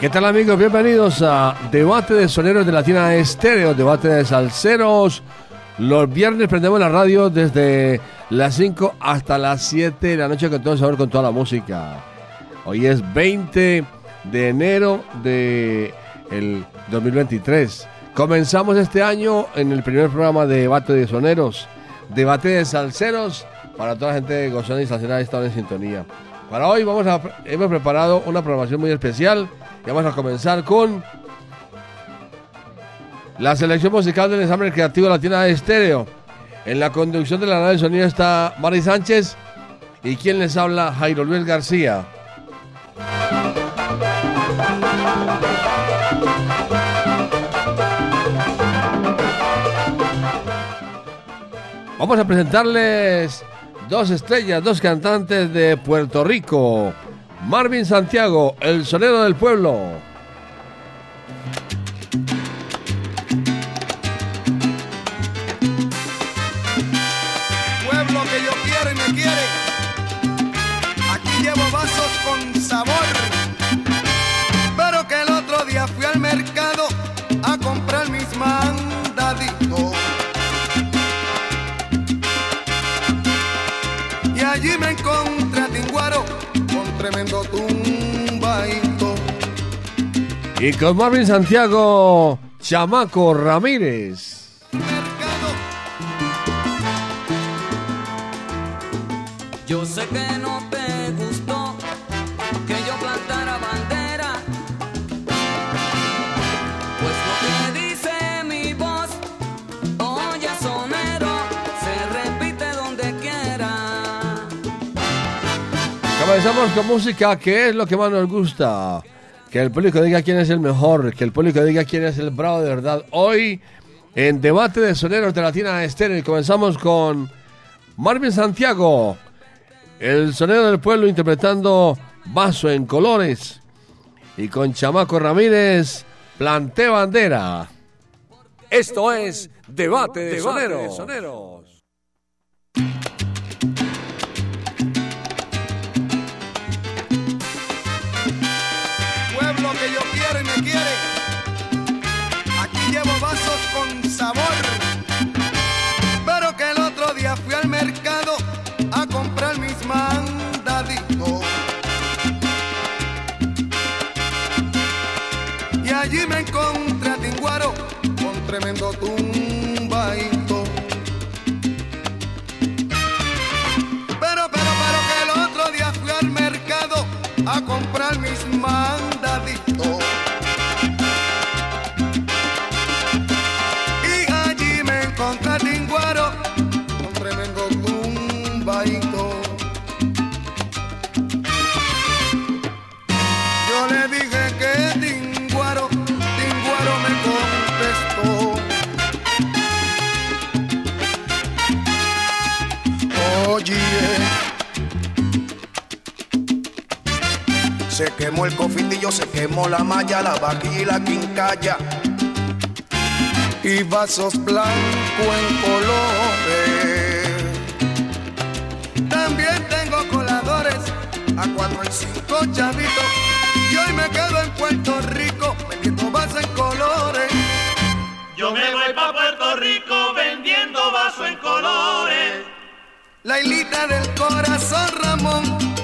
¿Qué tal amigos? Bienvenidos a Debate de Soneros de Latina Estéreo, Debate de Salseros. Los viernes prendemos la radio desde las 5 hasta las 7 de la noche con todo el sabor, con toda la música. Hoy es 20 de enero de el 2023. Comenzamos este año en el primer programa de Debate de Soneros, Debate de Salseros, para toda la gente de Gozón y Salsera que está en sintonía. Para hoy vamos a, hemos preparado una programación muy especial y vamos a comenzar con la selección musical del ensamble creativo Latina de Estéreo. En la conducción de la nave de sonido está Mari Sánchez y quien les habla Jairo Luis García. Vamos a presentarles dos estrellas, dos cantantes de Puerto Rico. Marvin Santiago, el sonero del pueblo. Tremendo tumbaito. Y con Marvin Santiago, Chamaco Ramírez. Mercado Yo sé que no Comenzamos con música, que es lo que más nos gusta. Que el público diga quién es el mejor, que el público diga quién es el bravo de verdad. Hoy, en debate de soneros de Latina Estéreo, comenzamos con Marvin Santiago, el sonero del pueblo interpretando Vaso en Colores. Y con Chamaco Ramírez, Planté Bandera. Esto es Debate de, soneros. pueblo smile. Quemó el cofitillo, se quemó la malla, la vaquilla y la quincalla. Y vasos blancos en colores. También tengo coladores a cuatro y cinco chavitos. Y hoy me quedo en Puerto Rico vendiendo vasos en colores. Yo me voy pa' Puerto Rico vendiendo vaso en colores. La hilita del corazón Ramón,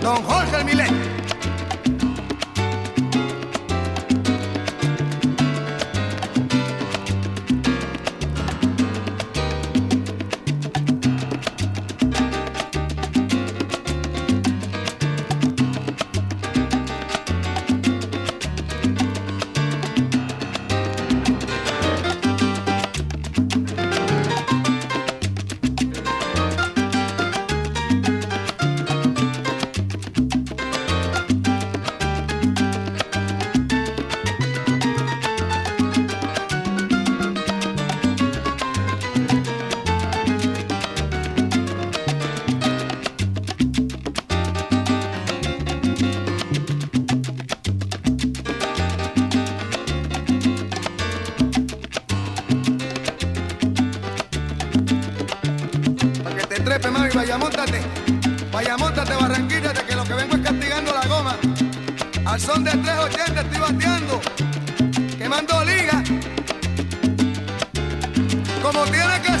don Jorge Almilet. Al son de 380 estoy bateando, quemando liga. Como tiene que ser.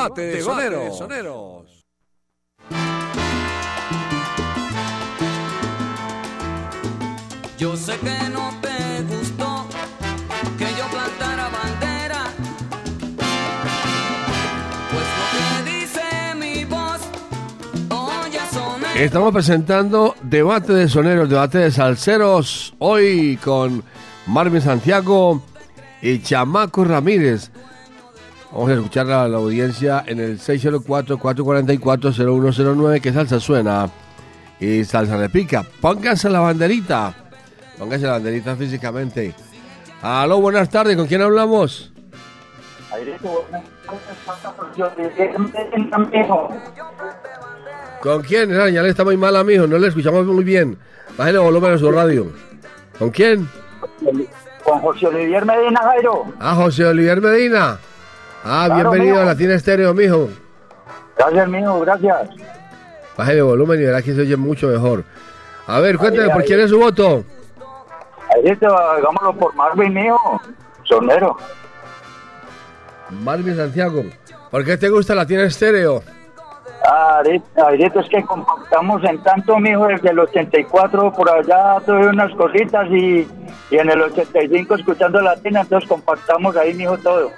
Debate de Soneros. Yo sé que no te gustó que yo plantara bandera, pues lo que dice mi voz, oye sonero. Estamos presentando Debate de Soneros, Debate de Salceros, hoy con Marvin Santiago y Chamaco Ramírez. Vamos a escuchar a la audiencia en el 604-444-0109, que salsa suena y salsa le pica. Pónganse la banderita, pónganse la banderita físicamente. Aló, buenas tardes, ¿con quién hablamos? ¿Con quién? Ah, Ya le está muy mal a mi hijo, no le escuchamos muy bien. Bájale volumen a su radio. ¿Con quién? Con José Olivier Medina Jairo. Ah, José Olivier Medina. Ah, Claro, bienvenido mijo. a Latina Estéreo, mijo. Gracias, mijo, gracias. Baje de volumen y verá que se oye mucho mejor. A ver, cuénteme, Ahí, ¿por ahí. quién es su voto? Ahí está, hagámoslo por Marvin, mijo. Sonero. Marvin Santiago. ¿Por qué te gusta Latina Estéreo? Ah, ahorita es que compactamos en tanto, mijo, desde el 84 por allá tuve unas cositas y, y en el 85 escuchando latina, entonces compactamos ahí, mijo, todo.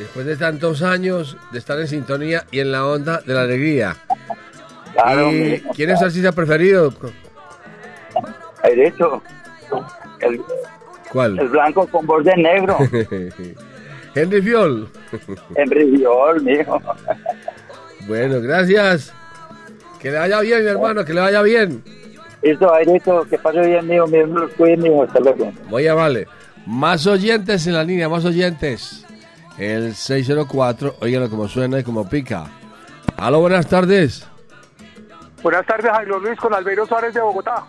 Después de tantos años de estar en sintonía y en la onda de la alegría. Claro, ¿Y mijo. quién es su artista preferido? El, el ¿Cuál? blanco con voz de negro, Henry Fiol. Henry Viol, mijo. Bueno, gracias. Que le vaya bien, mi hermano, que le vaya bien. Listo, Airito, que pase bien, mijo, mijo, cuide, mijo, hasta luego. Muy amable. Más oyentes en la línea, más oyentes. El 604, oíganlo como suena y como pica. Aló, buenas tardes. Buenas tardes, Jairo Luis, con Albeiro Suárez de Bogotá.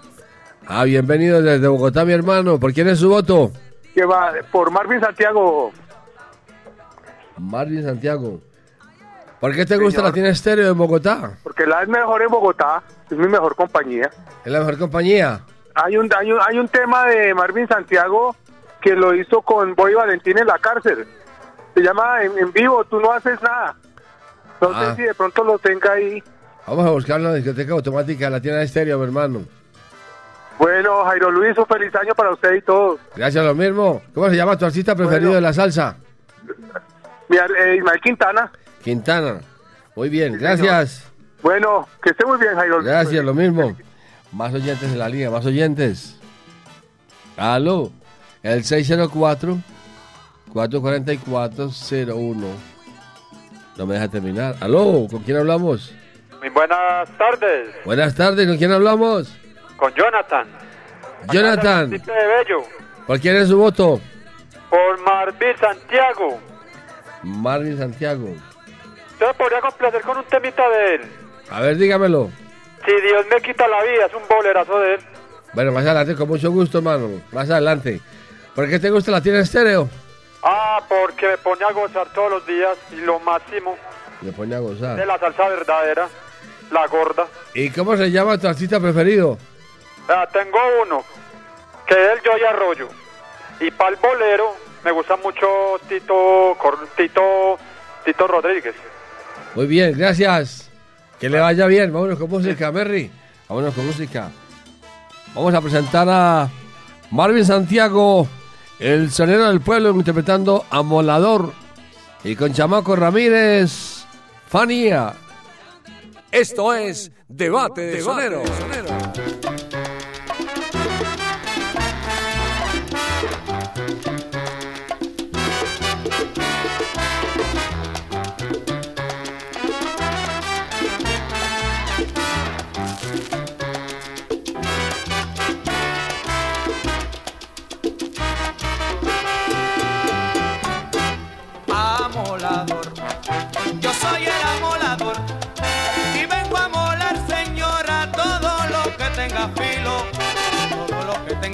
Ah, bienvenido desde Bogotá, mi hermano. ¿Por quién es su voto? Que va por Marvin Santiago. Marvin Santiago. ¿Por qué te gusta Señor. la tiene estéreo en Bogotá? Porque la es mejor en Bogotá, es mi mejor compañía. Es la mejor compañía. Hay un, hay un, hay un tema de Marvin Santiago que lo hizo con Boy Valentín en la cárcel. Se llama En, en vivo, tú no haces nada. No Ah. sé si de pronto lo tenga ahí. Vamos a buscar la discoteca automática de la tienda estéreo, mi hermano. Bueno, Jairo Luis, un feliz año para usted y todos. Gracias, lo mismo. ¿Cómo se llama tu artista preferido Bueno. de la salsa? Eh, Ismael Quintana. Quintana. Muy bien, gracias. Bueno, que esté muy bien, Jairo Luis. Gracias, lo mismo. Más oyentes en la línea, más oyentes. Aló, el 604-444-01. No me deja terminar. Aló, ¿con quién hablamos? Muy buenas tardes, Buenas tardes, ¿con quién hablamos? con Jonathan. Jonathan, Municipio de Bello, ¿por quién es su voto? por Marvin Santiago. Marvin Santiago. Usted podría complacer con un temita de él. A ver, dígamelo. Si Dios me quita la vida, es un bolerazo de él. Bueno, más adelante, con mucho gusto, hermano. Más adelante. ¿Por qué te gusta la tienda estéreo? Ah, porque me pone a gozar todos los días y lo máximo Me pone a de gozar. la salsa verdadera, la gorda. ¿Y cómo se llama tu artista preferido? Ah, tengo uno, que es el Joy Arroyo. Y para el bolero, me gusta mucho Tito, Tito, Tito Rodríguez. Muy bien, gracias. Que le vaya bien. Vámonos con música, Merry. Vámonos con música. Vamos a presentar a Marvin Santiago, el sonero del pueblo, interpretando a Molador. Y con Chamaco Ramírez, Fanía. Esto es Debate de Soneros. amolador.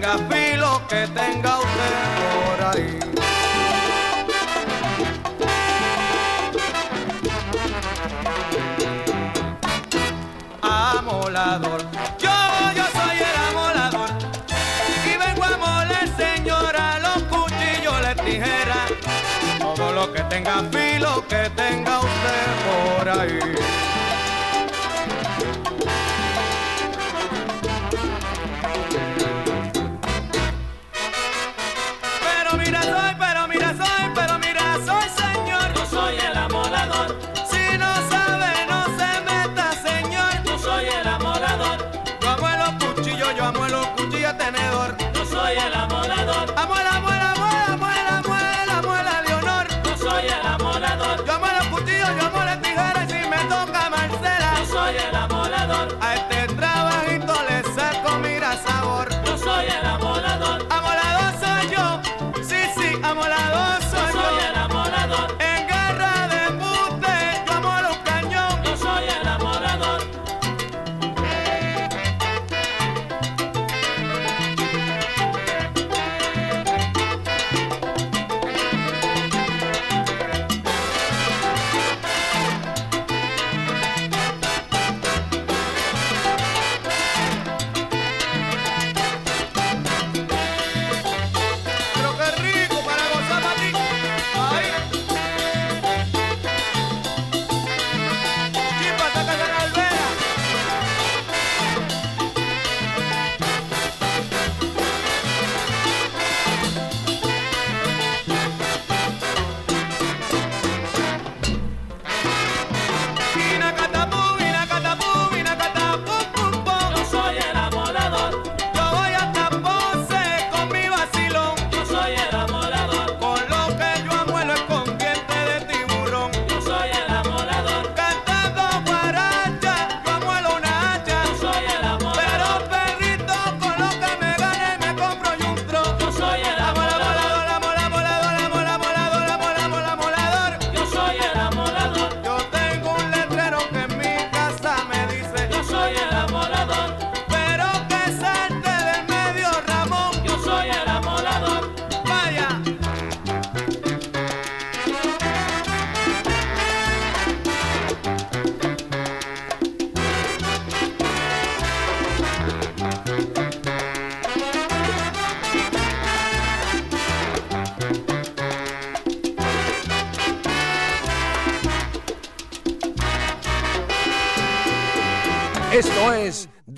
Tenga filo que tenga usted por ahí. Amolador, yo, yo soy el amolador y vengo a moler, señora, los cuchillos, las tijeras, todo lo que tenga tenga filo que tenga usted por ahí.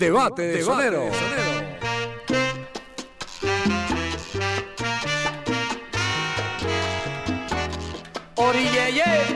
Debate de Sonero. Orilleye.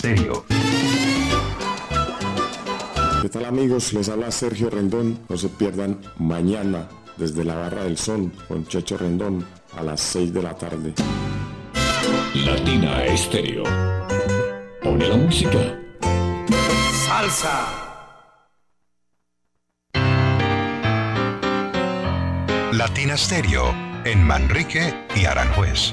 Stereo. ¿Qué tal amigos? Les habla Sergio Rendón. No se pierdan mañana desde la Barra del Sol con Checho Rendón a las 6 de la tarde. Latina Stereo. Pone la música. Salsa. Latina Stereo en Manrique y Aranjuez.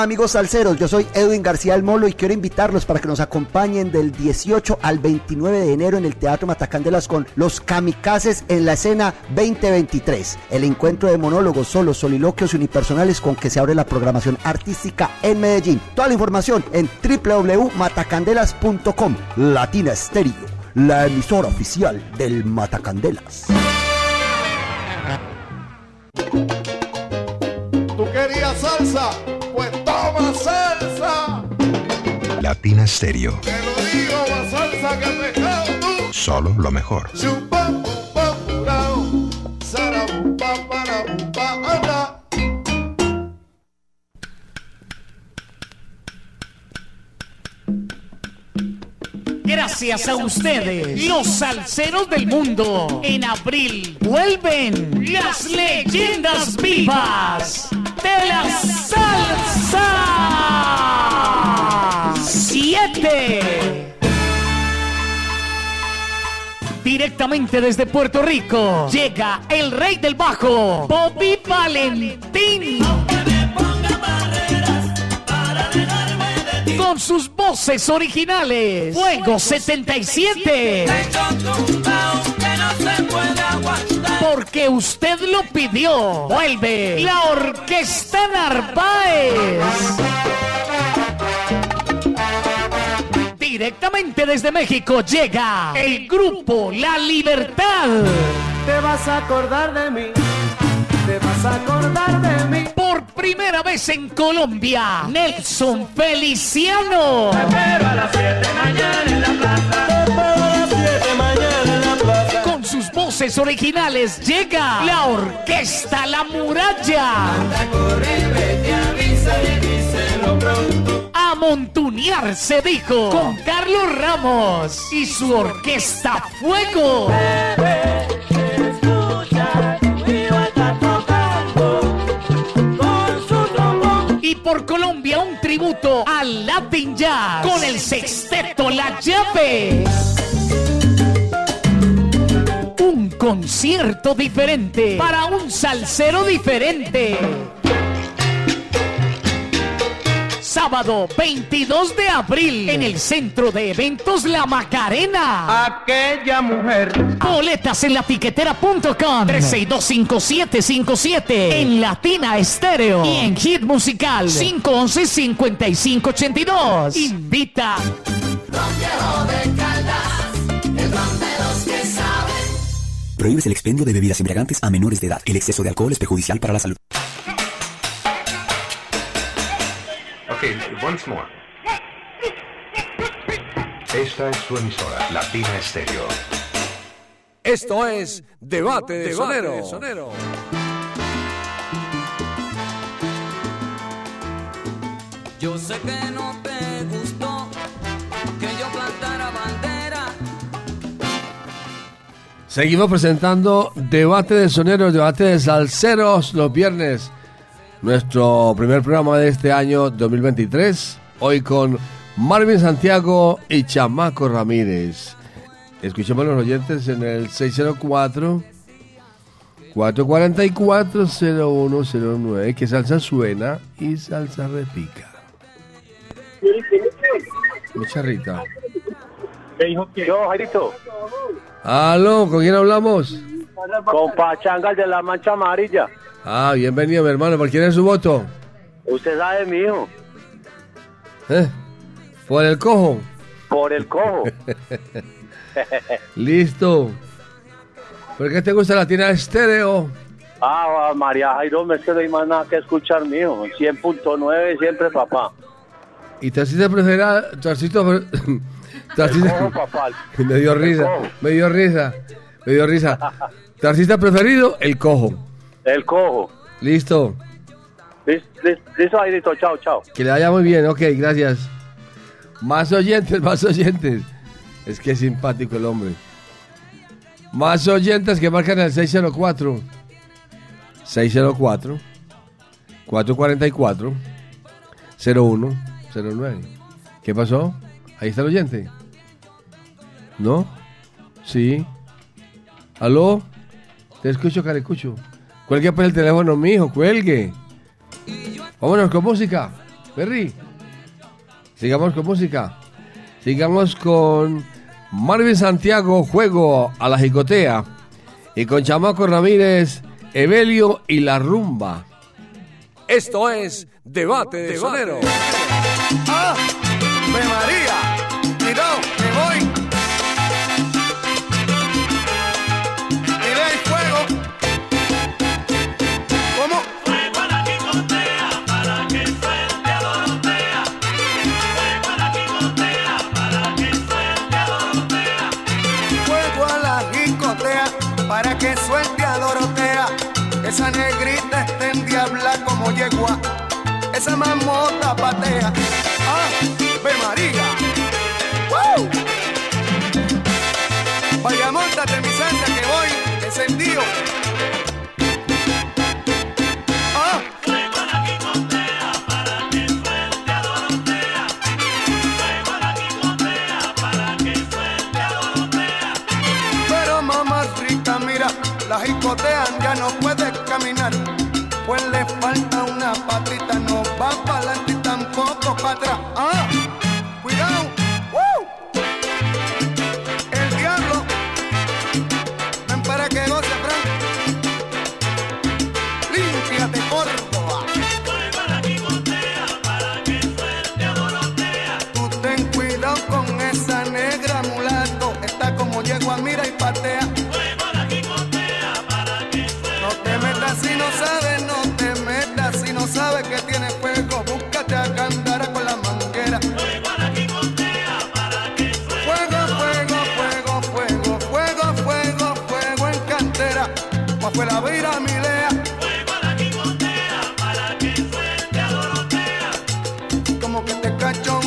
Amigos salseros, yo soy Edwin García El Molo y quiero invitarlos para que nos acompañen del 18 al 29 de enero en el Teatro Matacandelas con Los Kamikazes en la escena 2023. El encuentro de monólogos, solos, soliloquios y unipersonales con que se abre la programación artística en Medellín. Toda la información en www.matacandelas.com. Latina Stereo, la emisora oficial del Matacandelas. ¿Tú querías salsa? Latina Stereo. Te lo digo, salsa que pescado tú. Solo lo mejor. Gracias a ustedes, los salseros del mundo. En abril vuelven las leyendas vivas de la salsa. Siete. Directamente desde Puerto Rico llega el rey del bajo, Bobby Valentín. Con sus voces originales, Fuego 77. Porque usted lo pidió. Vuelve la Orquesta Narváez. Directamente desde México llega el grupo La Libertad. Te vas a acordar de mí. Te vas a acordar de mí. Por primera vez en Colombia, Nelson Feliciano. Pero a las 7 mañana en la plaza. a las 7 mañana en la plaza. Con sus voces originales llega la Orquesta La Muralla. Montunear se dijo con Carlos Ramos y su Orquesta Fuego. Y por Colombia un tributo al Latin Jazz con el sexteto La Llave. Un concierto diferente para un salsero diferente. Sábado 22 de abril en el Centro de Eventos La Macarena. Aquella mujer. Boletas en latiquetera.com 3625757 en Latina Estéreo y en Hit Musical 511-5582. Invita. Prohíbes el expendio de bebidas embriagantes a menores de edad. El exceso de alcohol es perjudicial para la salud. Once more. Esta es su emisora, Latina Stereo. Esto es Debate de Sonero. Yo sé que no te gustó que yo plantara bandera. Seguimos presentando Debate de Soneros, Debate de Salseros los viernes. Nuestro primer programa de este año 2023. Hoy con Marvin Santiago y Chamaco Ramírez. Escuchemos a los oyentes en el 604 444 0109 que salsa suena y salsa repica. Mi charrita. ¿Qué dijo quién? Yo, Jairito. Aló, ¿con quién hablamos? Con Pachangas de la Mancha Amarilla. Ah, bienvenido, mi hermano. ¿Por quién es su voto? Usted sabe, mijo, ¿Eh? ¿Por el cojo? por el cojo. Listo. ¿Por qué te gusta la tina estéreo? ah, María Jairo, me es que no hay más nada que escuchar, mijo. 100.9 siempre, papá. ¿Y tu artista preferida? Tu artista... pre- tu artista- cojo, papá. Me dio risa, me dio risa, me dio risa. ¿Tu artista preferido? El cojo. El cojo. Listo. Lis- lis- Listo, chao, chao. Que le vaya muy bien, ok, gracias. Más oyentes, más oyentes. Es que es simpático el hombre. Más oyentes que marcan el 604. 604. 444. 0109. ¿Qué pasó? Ahí está el oyente. ¿No? Sí. ¿Aló? Te escucho, carecucho. Cuelgue pues el teléfono, mijo, cuelgue. Vámonos con música. Perry. Sigamos con música. Sigamos con Marvin Santiago, Juego a la Jicotea. Y con Chamaco Ramírez, Evelio y la Rumba. Esto es Debate de Sonero. ¡Ah! ¡Me! Esa mamota patea. ¡Ah! ¡Ve María! ¡Woo! Vaya, montate mi salsa que voy encendido.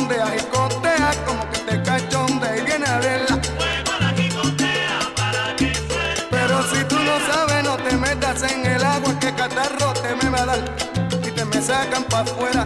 Cachondea y cotea, como que te cachondea y viene a verla. Para que suelte Pero si tú no sabes, no te metas en el agua que catarro te me va a dar. Y te me sacan pa' afuera.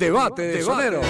Es Debate de Sonero.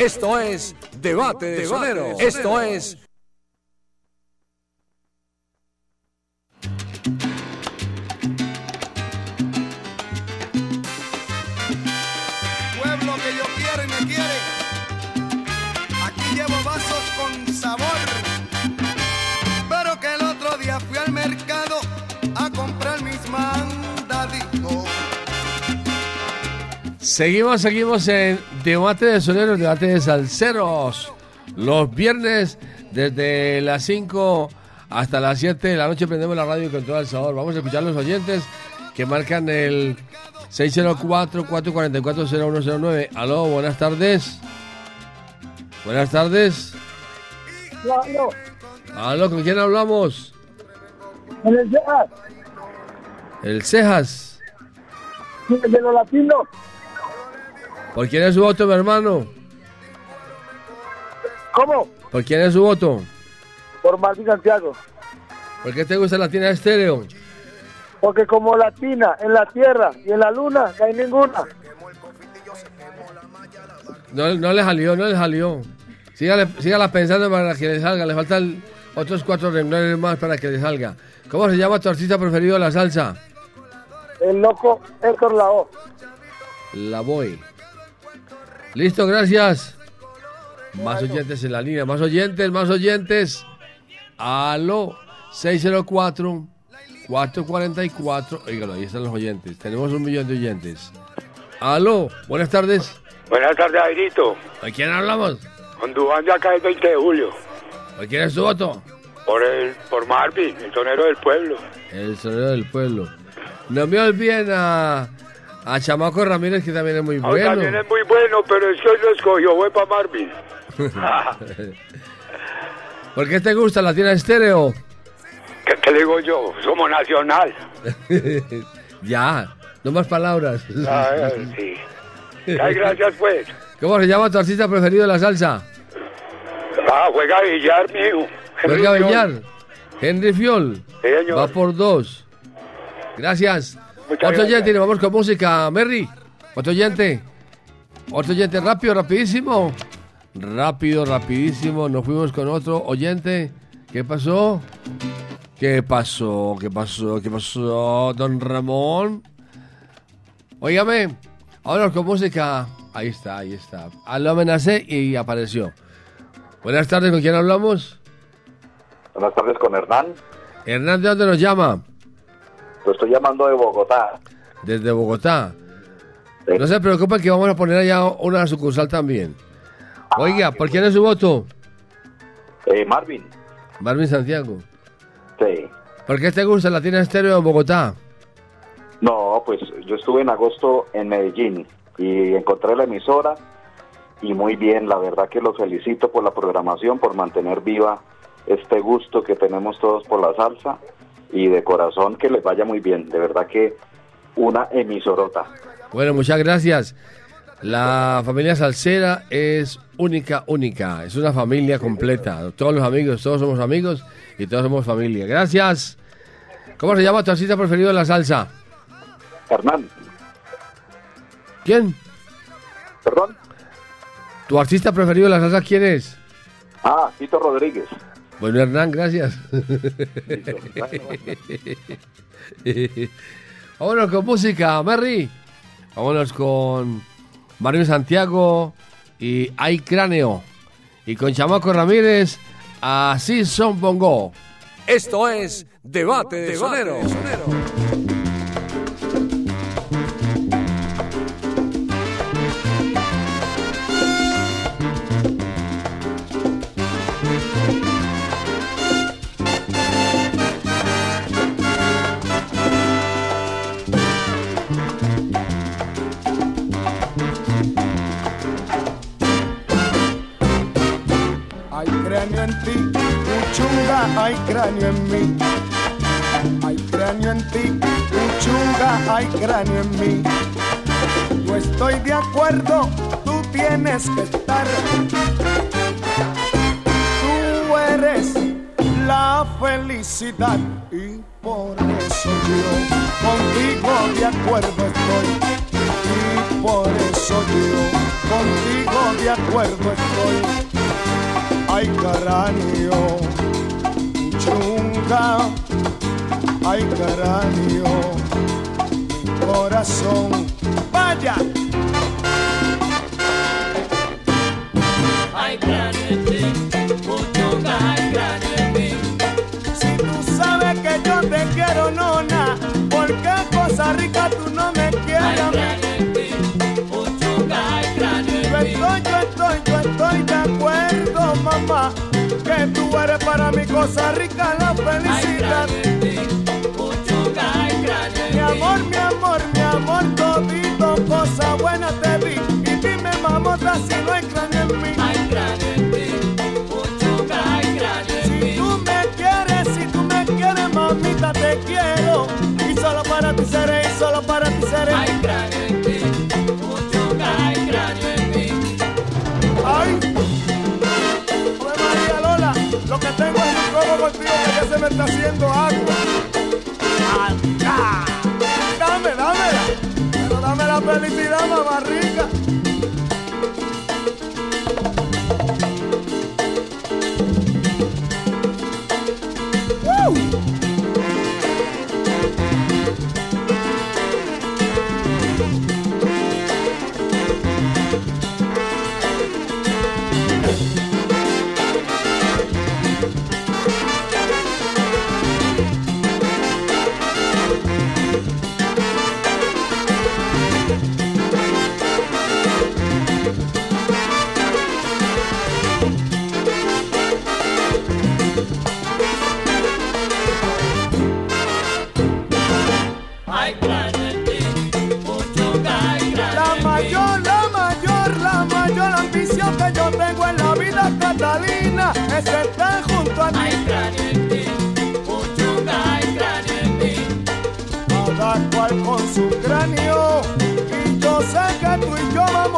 Esto es Debate de Soneros. Esto es Seguimos, seguimos en Debate de Soneros, Debate de Salceros. Los viernes, desde las 5 hasta las 7 de la noche, prendemos la radio con todo el sabor. Vamos a escuchar a los oyentes que marcan el 604-444-0109. Aló, buenas tardes. Buenas tardes. Claro, Aló, ¿con quién hablamos? en el Cejas, El Cejas. de los latinos, ¿Por quién es su voto, mi hermano? ¿cómo? ¿Por quién es su voto? Por Martín Santiago. ¿Por qué te gusta la tienda estéreo? Porque como latina, en la tierra y en la luna, no hay ninguna. No, no le salió, no le salió. Sígale, sígala pensando para que le salga. Le faltan otros cuatro renglones más para que le salga. ¿Cómo se llama tu artista preferido de la salsa? El loco Héctor Lao. La Boy. Listo, gracias. Más oyentes en la línea, más oyentes, más oyentes. Aló, 604 444. Oígalo, ahí están los oyentes. Tenemos un millón de oyentes. Aló, buenas tardes. Buenas tardes, Airito. ¿A quién hablamos? Con Dubán de acá el 20 de julio. ¿Por quién es su voto? Por el, por Marvin, el sonero del pueblo. El sonido del pueblo. No me olviden a, a Chamaco Ramírez, que también es muy bueno. También es muy bueno, pero es que hoy lo escogió, voy para Marvin. ¿Por qué te gusta la tienda estéreo? ¿Qué te digo yo? Somos nacional. ya, no más palabras. Ah, sí. Ay, gracias, pues. ¿Cómo se llama tu artista preferido de la salsa? Ah, juega billar, mijo. Juega Villar. Henry Fiol. Sí, señor. Va por dos. Gracias. Muchas Otro oyente, nos vamos con música. Merry. Otro oyente. Otro oyente, rápido, rapidísimo. Rápido, rapidísimo. Nos fuimos con otro oyente. ¿Qué pasó? ¿Qué pasó? ¿Qué pasó? ¿Qué pasó, don Ramón? Óigame, ahora con música. Ahí está, ahí está. Lo amenacé y apareció. Buenas tardes, ¿con quién hablamos? Buenas tardes con Hernán. Hernán, ¿de dónde nos llama? Lo estoy llamando de Bogotá. Desde Bogotá. No se preocupe que vamos a poner allá una sucursal también. Oiga, ¿por quién es su voto? Eh, Marvin. Marvin Santiago. Sí. ¿Por qué te gusta Latina Estéreo en Bogotá? No, pues yo estuve en agosto en Medellín y encontré la emisora y muy bien, la verdad que los felicito por la programación, por mantener viva este gusto que tenemos todos por la salsa y de corazón que les vaya muy bien, de verdad que una emisorota. Bueno, muchas gracias. La familia Salsera es única, única. Es una familia completa. Todos los amigos, todos somos amigos y todos somos familia. Gracias. ¿Cómo se llama tu artista preferido de la salsa? Hernán. ¿Quién? ¿Perdón? ¿Tu artista preferido de la salsa quién es? Ah, Tito Rodríguez. Bueno, Hernán, gracias. Vámonos con música, Merry. Vámonos con Mario Santiago y Hay Cráneo. Y con Chamaco Ramírez, así son Bongo. Esto es Debate de Sonero. Hay cráneo en ti, Uchunga, hay cráneo en mí. Hay cráneo en ti, Uchunga, hay cráneo en mí. Yo estoy de acuerdo, tú tienes que estar. Tú eres la felicidad y por eso yo contigo de acuerdo estoy. Y por eso yo contigo de acuerdo estoy. Ay, cráneo, chunga, ay, cráneo, corazón, vaya. Hay cráneo Uchunga, hay cráneo. Si tú sabes que yo te quiero, nona, ¿por qué cosa rica tú no me quieres a mí? Yo estoy, yo que tú eres para mi cosa rica, la felicidad. Ya se me está haciendo agua.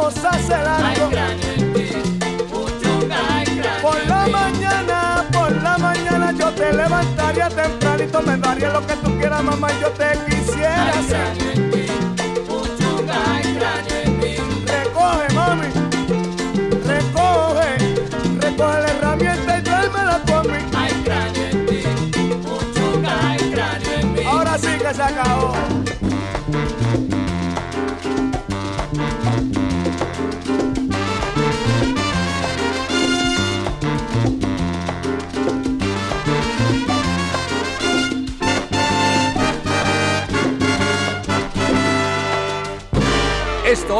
Vamos a hacer algo. Por la mañana, por la mañana yo te levantaría tempranito, me daría lo que tú quieras, mamá, yo te quisiera hacer. Recoge, mami, recoge, recoge la herramienta y tráemela tú a mí. Ahora sí que se acabó.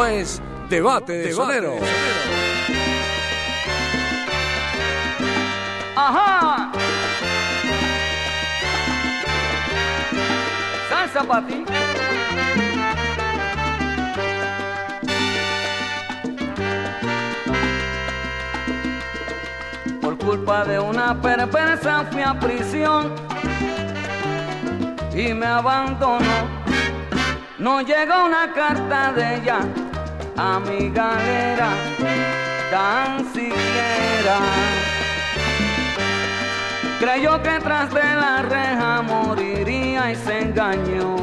Esto es Debate de Sonero. Ajá. Salsa para ti. Por culpa de una perversa fui a prisión y me abandonó. No llegó una carta de ella a mi galera, tan siquiera. Creyó que tras de la reja moriría y se engañó.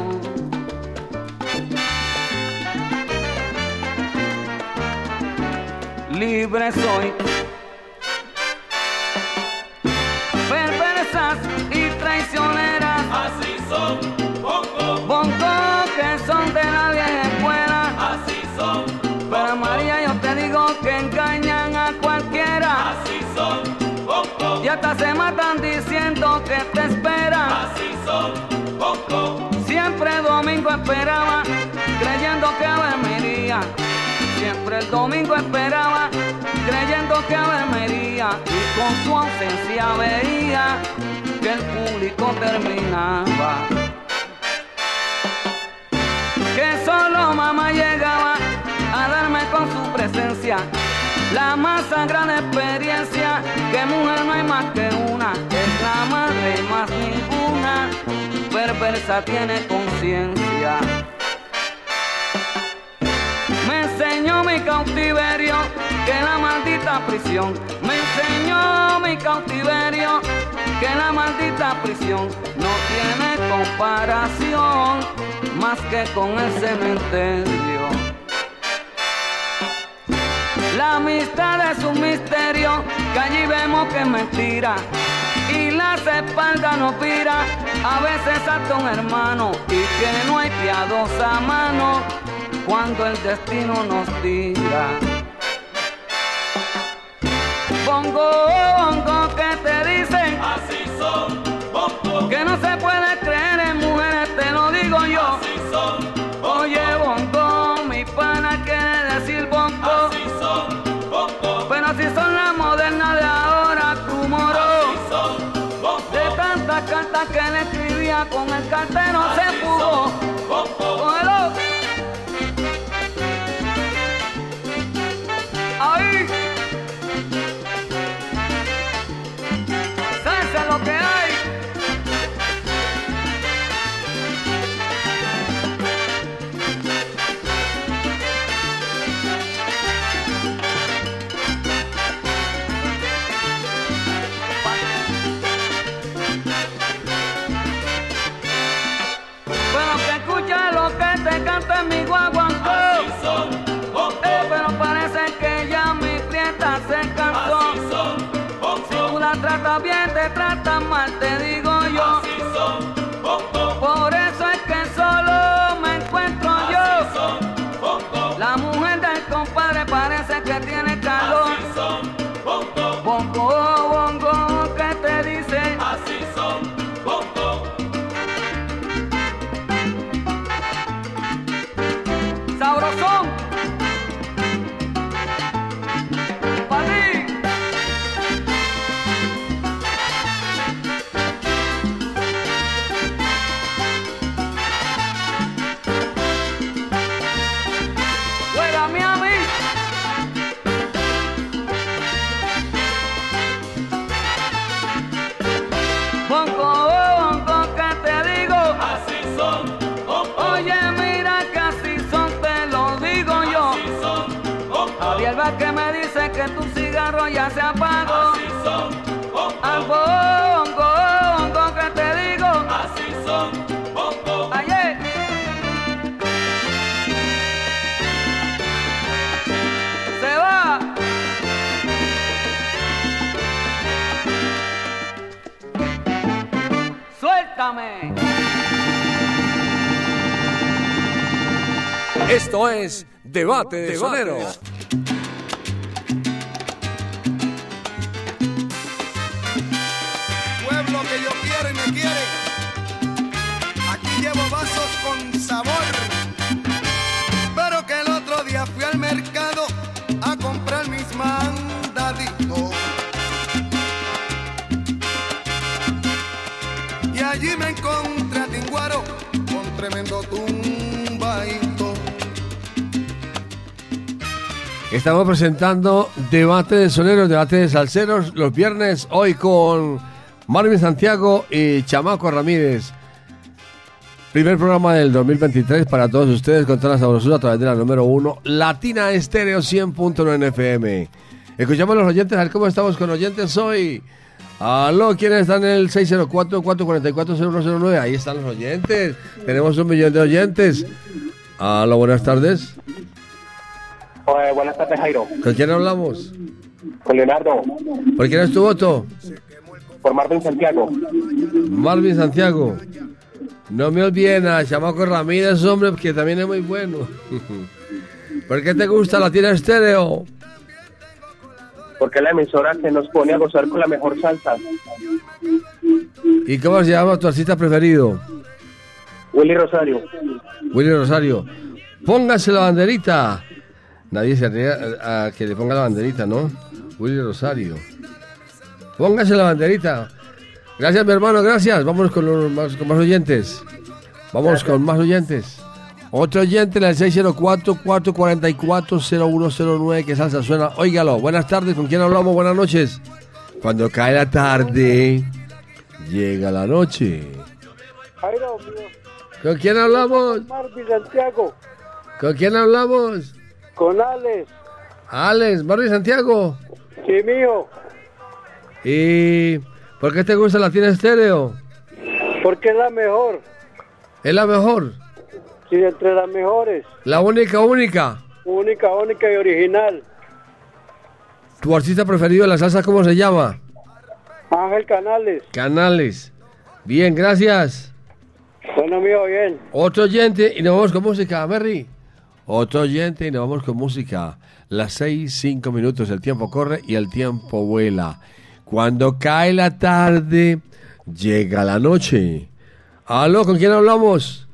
Libre soy. Se matan diciendo que te esperan. Así son, bongo. Siempre el domingo esperaba, creyendo que iría. Siempre el domingo esperaba, creyendo que iría. Y con su ausencia veía que el público terminaba. Que solo mamá llegaba a darme con su presencia. La más sagrada experiencia, que mujer no hay más que una, es la madre más ninguna, perversa tiene conciencia. Me enseñó mi cautiverio, que la maldita prisión, me enseñó mi cautiverio, que la maldita prisión no tiene comparación más que con el cementerio. La amistad es un misterio que allí vemos que es mentira. Y las espaldas nos pira, a veces hasta un hermano. Y que no hay piadosa mano cuando el destino nos tira. Bongo, bongo, que te dicen? Así son, bongo. Que no se puede con el cartero te tratan mal, te digo se apagó. Así son, Al bongo. bongo, bongo, que te digo. Así son, bongo. Ayer. Se va. Suéltame. Esto es Debate de Sonero. Estamos presentando debate de soneros, debate de salseros los viernes hoy con Marvin Santiago y Chamaco Ramírez. Primer programa del 2023 para todos ustedes con toda la sabrosura a través de la número 1 Latina Estéreo 100.9 FM. Escuchamos a los oyentes, a ver cómo estamos con oyentes hoy. Aló, ¿quiénes están en el 604-444-0109? Ahí están los oyentes. Tenemos un millón de oyentes. Aló, buenas tardes. Eh, buenas tardes, Jairo. ¿Con quién hablamos? Con Leonardo, ¿Por quién es tu voto? por Marvin Santiago. Marvin Santiago. No me olviden a Chamaco Ramírez, hombre, que también es muy bueno. ¿Por qué te gusta la tira estéreo? Porque la emisora que nos pone a gozar con la mejor salsa. ¿Y cómo se llama tu artista preferido? Willy Rosario. Willy Rosario. Póngase la banderita. Nadie se ríe a, a que le ponga la banderita, ¿no? Willy Rosario. Póngase la banderita. Gracias, mi hermano, gracias. Vamos con, los más, con más oyentes. Vamos con más oyentes. Otro oyente en el 604-444-0109, que salsa suena. Óigalo. Buenas tardes, ¿con quién hablamos? Buenas noches. Cuando cae la tarde, llega la noche. Jairo, mío. ¿Con quién hablamos? Marvin Santiago. ¿Con quién hablamos? Con Alex. Alex, Barrio Santiago. Sí, mío. ¿Y por qué te gusta la Latina Estéreo? Porque es la mejor. Es la mejor, Sí, entre las mejores. la única, única. Única, única y original. ¿Tu artista preferido de la salsa cómo se llama? Ángel Canales. Canales. Bien, gracias. Bueno, mío, bien. Otro oyente y nos vamos con música, Merry. Otro oyente y nos vamos con música. Las seis, cinco minutos, el tiempo corre y el tiempo vuela. Cuando cae la tarde, llega la noche. Aló, ¿con quién hablamos?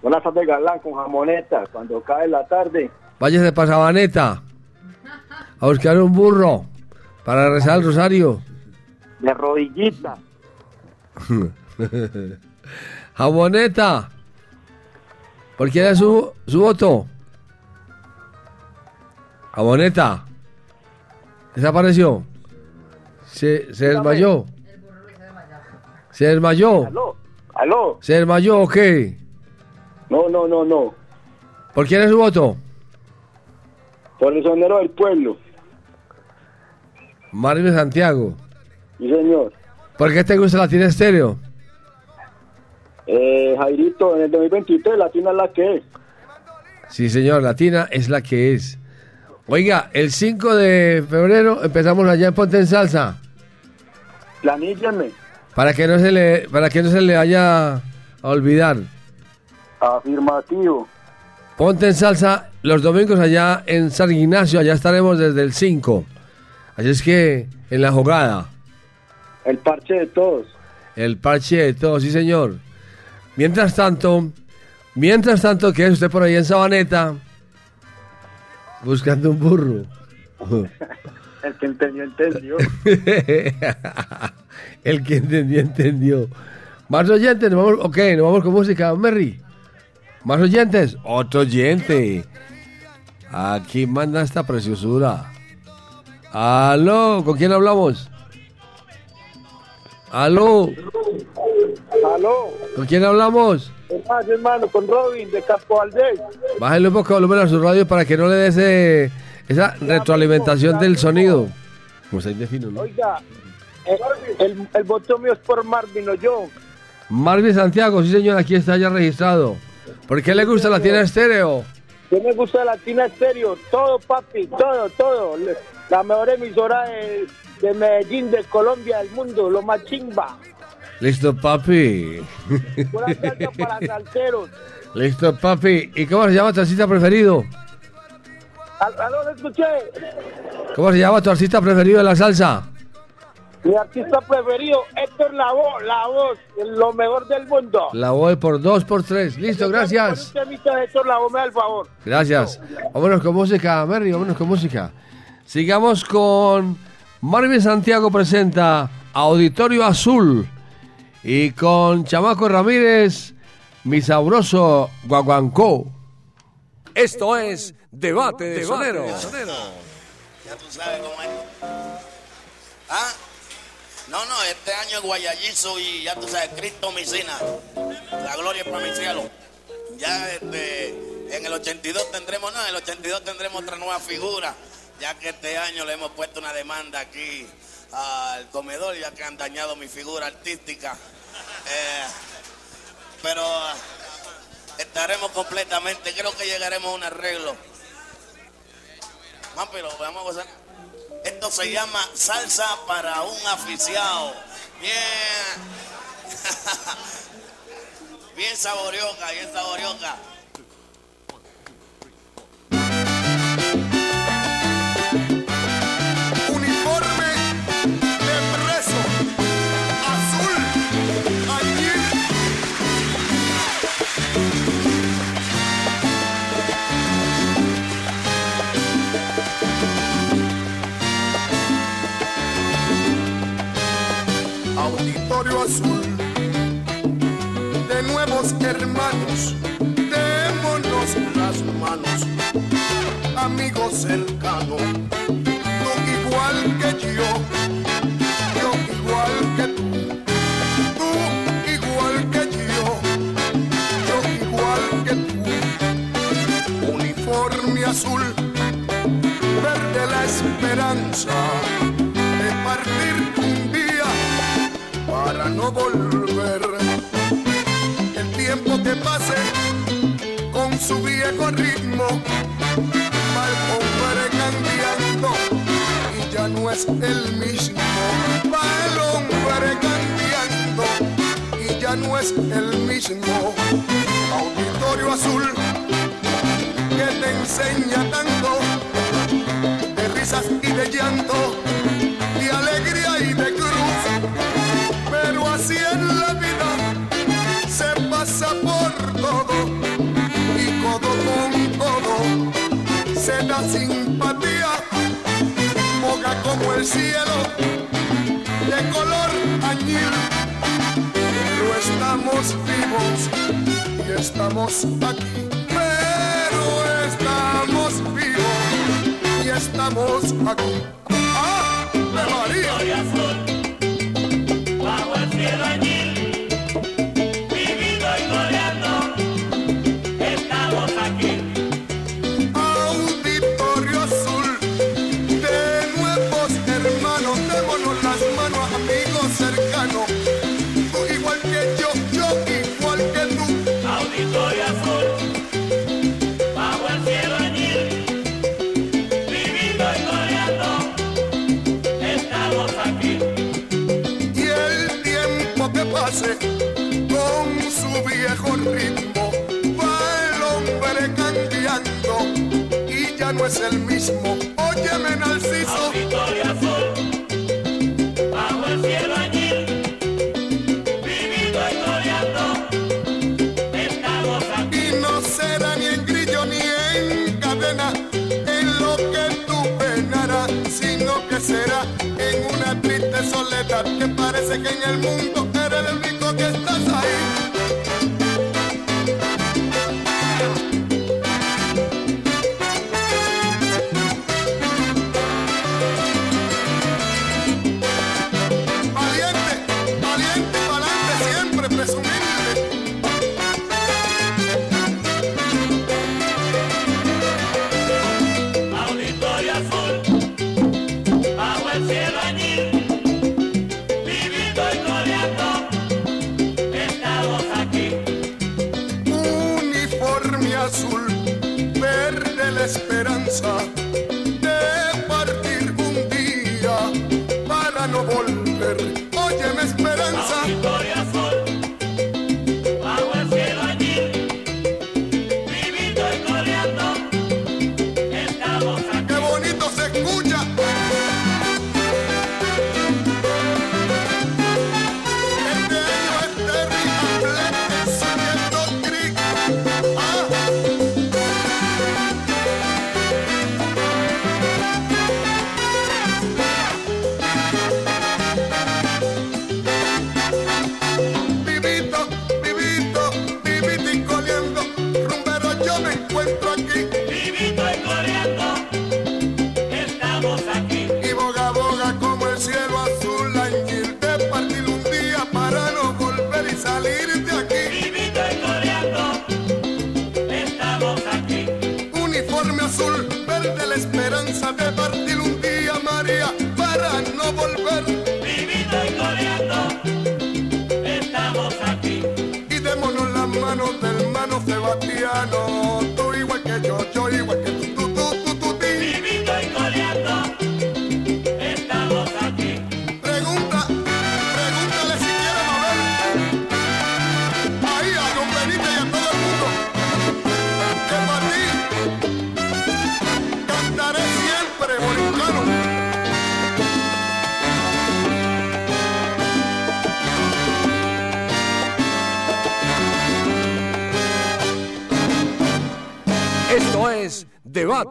Buenas tardes, Galán, con jamoneta. Cuando cae la tarde, Váyase para Sabaneta a buscar un burro para rezar el rosario. de rodillita. Jaboneta. ¿Por quién es su, su voto? Jaboneta. ¿Desapareció? Se, se desmayó. ¿Se desmayó? Aló, aló. ¿Se desmayó o qué? No, no, no, no. ¿Por quién es su voto? Por el sonero del pueblo. Marvin Santiago. Sí, señor. ¿Por qué te gusta la tiene estéreo? Eh, Jairito, en el 2023 Latina es la que es. Sí, señor, Latina es la que es. Oiga, el 5 de febrero empezamos allá en Ponte en Salsa. Planíllame. Para que no se le, para que no se le vaya a olvidar. Afirmativo. Ponte en salsa los domingos allá en San Ignacio, allá estaremos desde el 5. Así es que en la jugada, El parche de todos. el parche de todo, sí señor. Mientras tanto, mientras tanto, que es usted por ahí en Sabaneta buscando un burro. El que entendió, entendió. el que entendió, entendió. Más oyentes, nos vamos, ok, nos vamos con música, Merry. Más oyentes, otro oyente. Aquí manda esta preciosura. Aló, ¿con quién hablamos? Aló, Aló. ¿con quién hablamos? ¿Qué más, hermano? Con Robin de Campo Valdés. Bájale un poco el volumen a su radio para que no le dé ese- esa retroalimentación del sonido. Como está indefino, ¿no? Oiga, eh, el, el voto mío es por Marvin o yo. Marvin Santiago, sí señor, aquí está ya registrado. ¿Por qué le gusta la tienda estéreo? Yo me gusta Latina Estéreo, todo papi, todo, todo. La mejor emisora de, de Medellín, de Colombia, del mundo, lo más chimba. Listo, papi. Buenas tardes para salseros. Listo, papi. ¿Y cómo se llama tu artista preferido? Al- Aló, ¿lo escuché? ¿Cómo se llama tu artista preferido de la salsa? Mi artista preferido, Héctor Lavoe, la voz, lo mejor del mundo. La voy por dos, por tres. Listo, gracias. Me da el favor. Gracias. Vámonos con música, Mary, vámonos con música. Sigamos con Marvin Santiago presenta Auditorio Azul y con Chamaco Ramírez mi sabroso guaguancó. Esto es Debate de Sonero. Ya tú sabes cómo es. ¿Ah? No, no, este año es guayayizo y ya tú sabes, Cristo Micina. La gloria es para mi cielo. Ya este, en el 82 tendremos, no, en el 82 tendremos otra nueva figura, ya que este año le hemos puesto una demanda aquí al comedor, ya que han dañado mi figura artística. Eh, pero ah, estaremos completamente, creo que llegaremos a un arreglo. Más, pero vamos a gozar. Esto se llama salsa para un aficiado. Bien. bien saborioca, bien saborioca. Azul, de nuevos hermanos, démonos las manos, amigos cercanos tú igual que yo, yo igual que tú, tú igual que yo, yo igual que tú. Uniforme azul, verde la esperanza no volver. El tiempo que pase con su viejo ritmo va el hombre cambiando y ya no es el mismo. Va el hombre cambiando y ya no es el mismo. Auditorio azul que te enseña tanto de risas y de llanto, el cielo, de color añil. Pero estamos vivos y estamos aquí. Pero estamos vivos y estamos aquí. Parece que en el mundo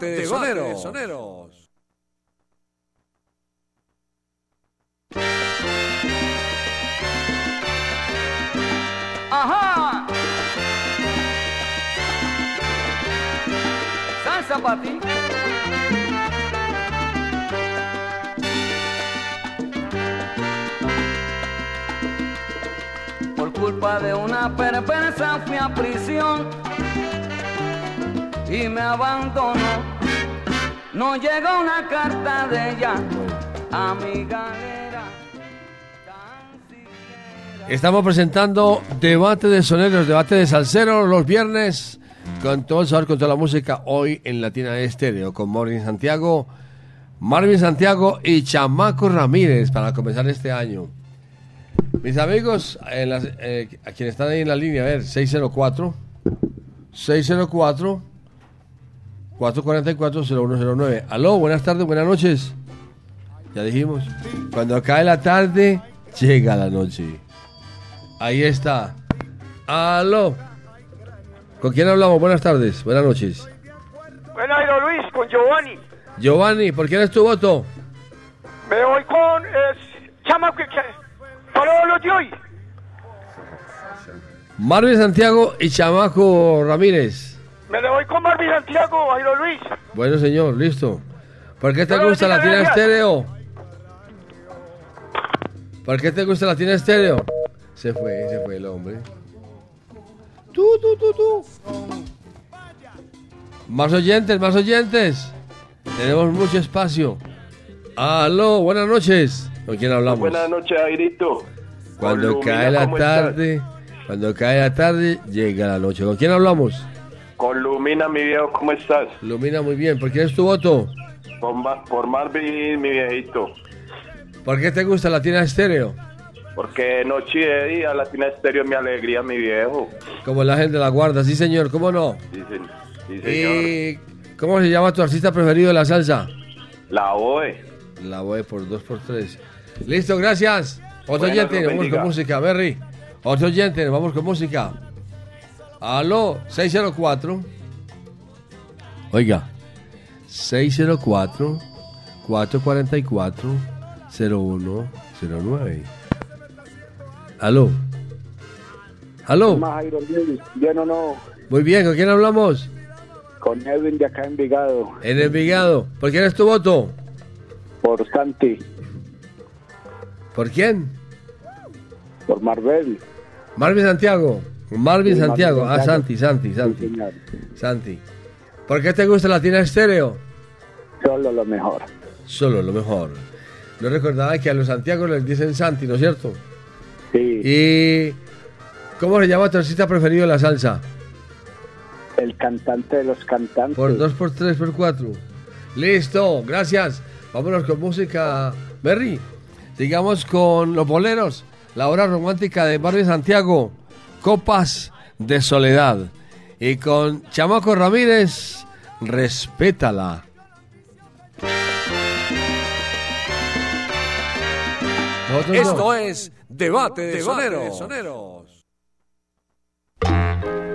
Debate de Soneros. Ajá. Salsa para ti. Por culpa de una perversa fui a prisión y me abandonó. No llegó una carta de ella a mi galera. Estamos presentando Debate de Soneros, Debate de Salsero los viernes con todo el sabor, con toda la música hoy en Latina Estéreo con Marvin Santiago, Marvin Santiago y Chamaco Ramírez para comenzar este año. Mis amigos, eh, a quienes están ahí en la línea, a ver, 604 604 444 0109. Aló, buenas tardes, buenas noches. Ya dijimos, cuando cae la tarde, llega la noche. Ahí está. Aló. ¿Con quién hablamos? Buenas tardes, buenas noches. Bueno, Jairo Luis, con Giovanni. Giovanni, ¿por quién es tu voto? Me voy con eh, Chama que, los de hoy. Marvin Santiago y Chamaco Ramírez. Me le voy con Marvin Santiago, Jairo Luis. Bueno, señor, listo. ¿Por qué te gusta Latina gracias. Estéreo? ¿Por qué te gusta la Latina Estéreo? Se fue, se fue el hombre. Tú, tú, tú, tú. Más oyentes, más oyentes. Tenemos mucho espacio. Aló, buenas noches. ¿Con quién hablamos? Buenas noches, Airito. Cuando cae la tarde, cuando cae la tarde, llega la noche. ¿Con quién hablamos? Con Lumina, mi viejo, ¿cómo estás? Lumina, muy bien. ¿Por quién es tu voto? Por, por Marvin, mi viejito. ¿Por qué te gusta Latina Estéreo? Porque noche y de día Latina Estéreo es mi alegría, mi viejo. Como la gente de la guarda, sí señor, ¿cómo no? Sí, sí, señor. ¿Y cómo se llama tu artista preferido de la salsa? La OE. La voy por dos por tres. Listo, gracias. Otro Bueno, oyente, vamos con música, Berry. Otro oyente, vamos con música. Aló, 604. Oiga, 604 444 0109. Aló. Aló. Bien o no, Muy bien, ¿con quién hablamos? con Edwin de acá en Vigado, En Envigado. ¿Por quién es tu voto? por Santi, ¿Por quién? por Marvel. Marvin Santiago. Marvin Santiago. Ah. Santi, Santi, Santi. Sí. Santi. ¿Por qué te gusta Latina Estéreo? Solo lo mejor. Solo lo mejor. No recordaba que a los Santiago les dicen Santi, ¿no es cierto? Sí. ¿Y cómo se llama tu artista preferido de la salsa? El cantante de los cantantes. Por dos, por tres, por cuatro. Listo, gracias. Vámonos con música, Berry. Sigamos con los boleros. La hora romántica de Marvin Santiago. Copas de Soledad. Y con Chamaco Ramírez, respétala. Esto es Debate de Soneros. Si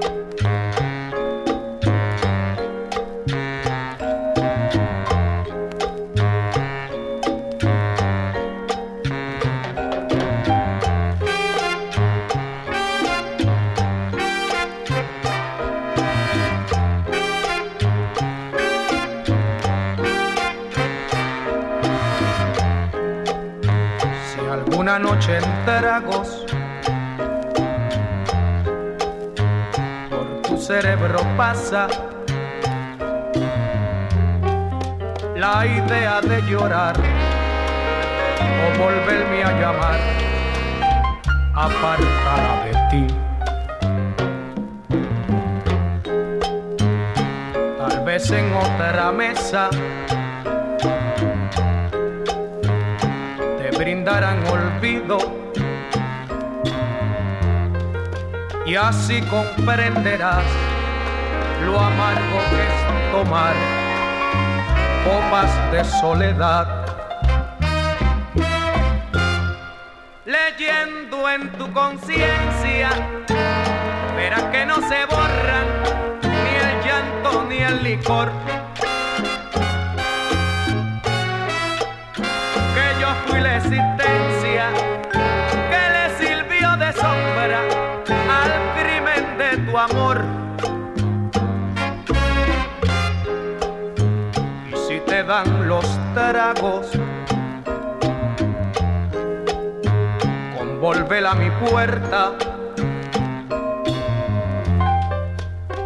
por tu cerebro pasa la idea de llorar, o volverme a llamar, apartada de ti. Tal vez en otra mesa te brindarán olvido y así comprenderás lo amargo que es tomar copas de soledad. Leyendo en tu conciencia, verás que no se borran ni el llanto ni el licor. Que yo fui la tragos, a mi puerta.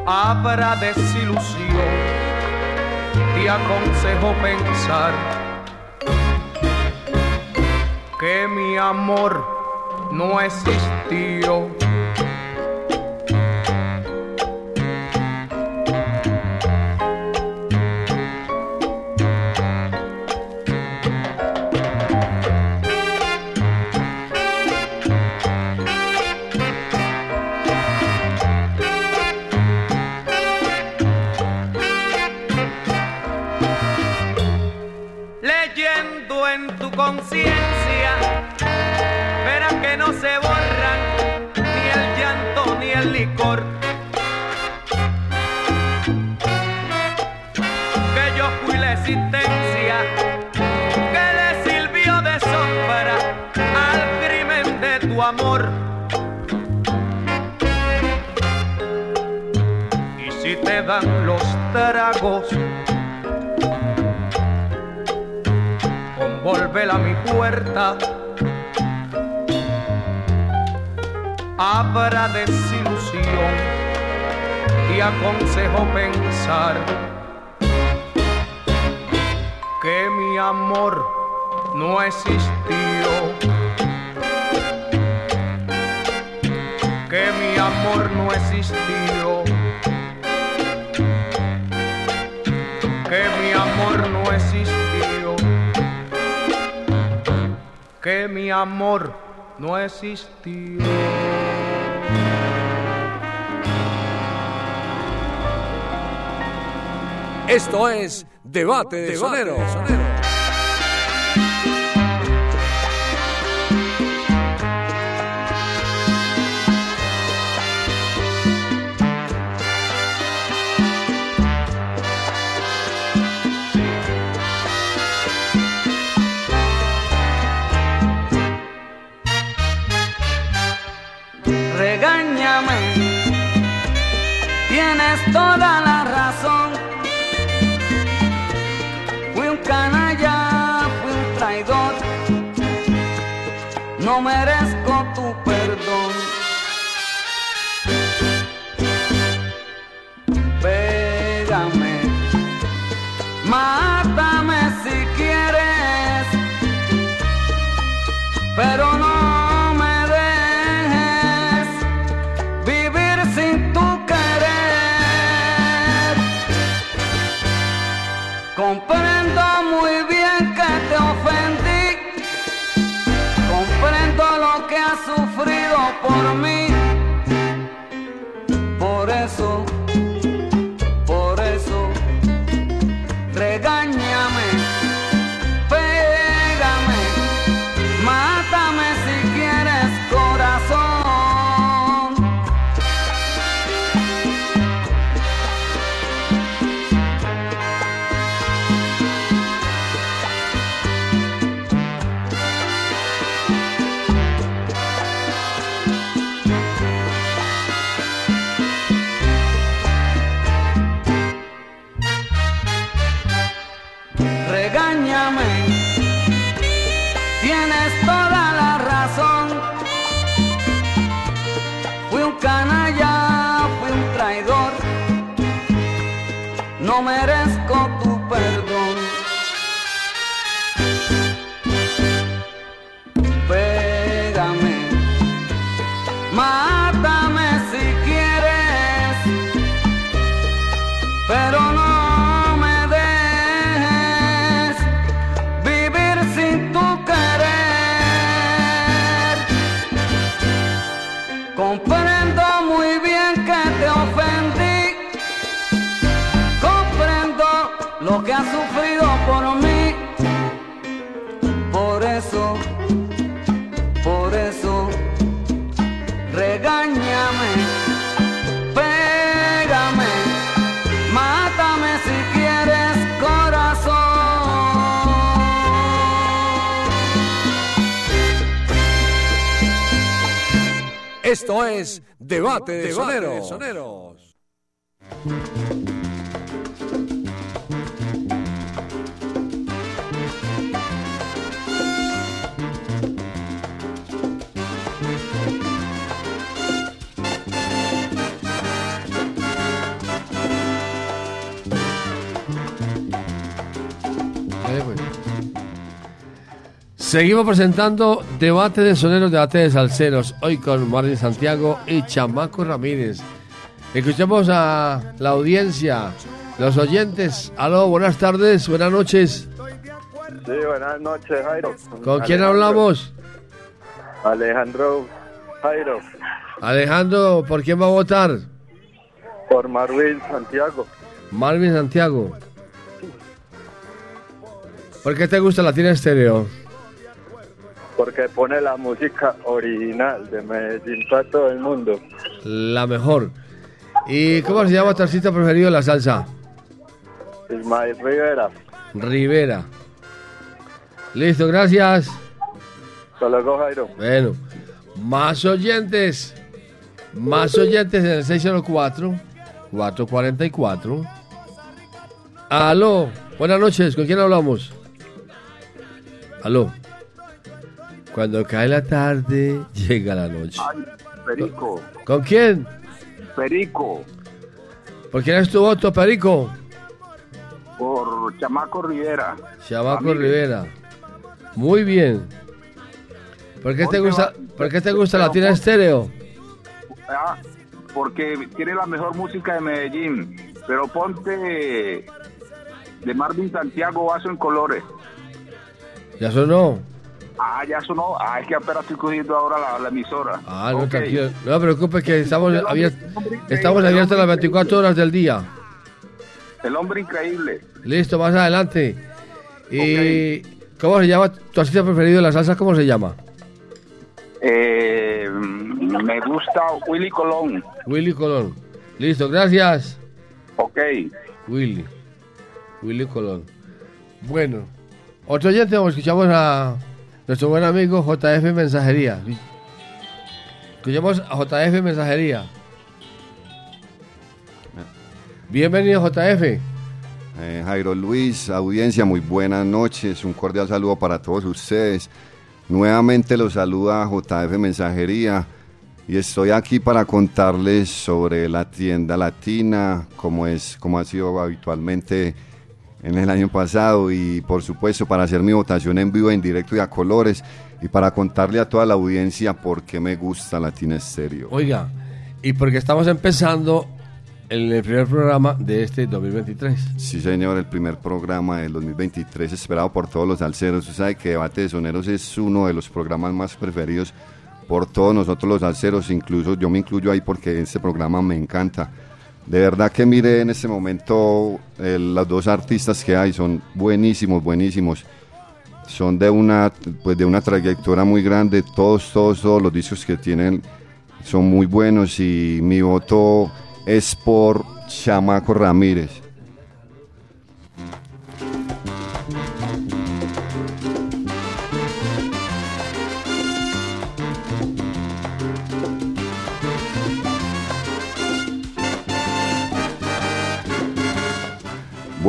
Habrá desilusión, te aconsejo pensar que mi amor no existió. Tu amor. Y si te dan los tragos, volver a mi puerta. Habrá desilusión y aconsejo pensar que mi amor no existió. Que mi amor no existió. Que mi amor no existió. que mi amor no existió. Esto es Debate de regáñame, toda la razón. Fui un canalla, fui un traidor, no merezco tu perdón. Esto es Debate de Soneros. Eh, Seguimos presentando debate de soneros, debate de salseros, hoy con Martín Santiago y Chamaco Ramírez. Escuchamos a la audiencia, los oyentes. Aló, buenas tardes, buenas noches. Sí, buenas noches, Jairo. ¿Con quién Alejandro- hablamos? Alejandro Jairo, Alejandro, ¿por quién va a votar? por Marvin Santiago. Marvin Santiago. ¿Por qué te gusta Latina Estéreo? Porque pone la música original de Medellín para todo el mundo. La mejor. ¿Y cómo se llama tu artista preferido de la salsa? Ismael Rivera. Rivera. Listo, gracias. Hasta luego, Jairo. Bueno, más oyentes. Más oyentes en el 604-444. Aló, buenas noches, ¿con quién hablamos? Aló. Cuando cae la tarde, llega la noche. Perico, ¿Con quién? Perico, ¿Por quién es tu voto, Perico? por Chamaco Rivera. Chamaco. Rivera. Muy bien. ¿Por qué te gusta, va- ¿por qué te gusta pero Latina Estéreo? Ah, porque tiene la mejor música de Medellín. Pero ponte de Marvin Santiago, Vaso en Colores. ¿Ya sonó? Ah, ya sonó. Ah, es que apenas estoy cogiendo ahora la, la emisora. Ah, no, Ok. tranquilo. No te preocupes que estamos abiertos, estamos abiertos las 24 horas del día. El hombre increíble. Listo, más adelante. ¿Y cómo se llama tu artista preferido de la salsa? ¿Cómo se llama? Eh, me gusta Willy Colón. Willy Colón. Listo, gracias. Ok. Willy. Willy Colón. Bueno, otro oyente, escuchamos a nuestro buen amigo JF Mensajería. Escuchamos a JF Mensajería. Bienvenido JF. Eh, Jairo Luis, audiencia, muy buenas noches. Un cordial saludo para todos ustedes. Nuevamente los saluda JF Mensajería y estoy aquí para contarles sobre la tienda latina, como es, como ha sido habitualmente en el año pasado y por supuesto para hacer mi votación en vivo, en directo y a colores y para contarle a toda la audiencia por qué me gusta Latina Estéreo. Oiga, y porque estamos empezando en el primer programa de este 2023. Sí, señor, el primer programa del 2023 esperado por todos los alceros. Usted sabe que Debate de Soneros es uno de los programas más preferidos por todos nosotros los alceros, incluso yo me incluyo ahí porque este programa me encanta. De verdad que mire en este momento eh, los dos artistas que hay son buenísimos, buenísimos. Son de una, pues de una trayectoria muy grande, todos, todos, todos los discos que tienen son muy buenos y mi voto es por Chamaco Ramírez.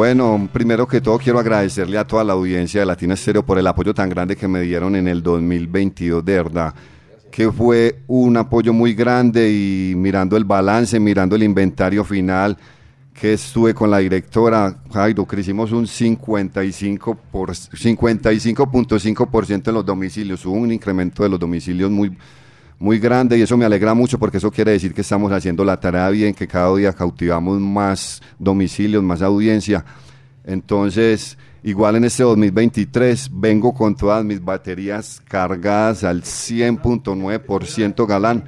Bueno, primero que todo quiero agradecerle a toda la audiencia de Latina Estéreo por el apoyo tan grande que me dieron en el 2022, de verdad, que fue un apoyo muy grande y mirando el balance, mirando el inventario final, que estuve con la directora Jairo, crecimos un 55 por 55.5% en los domicilios, hubo un incremento de los domicilios muy muy grande y eso me alegra mucho porque eso quiere decir que estamos haciendo la tarea bien, que cada día cautivamos más domicilios, más audiencia. Entonces, igual en este 2023 vengo con todas mis baterías cargadas al 100.9% galán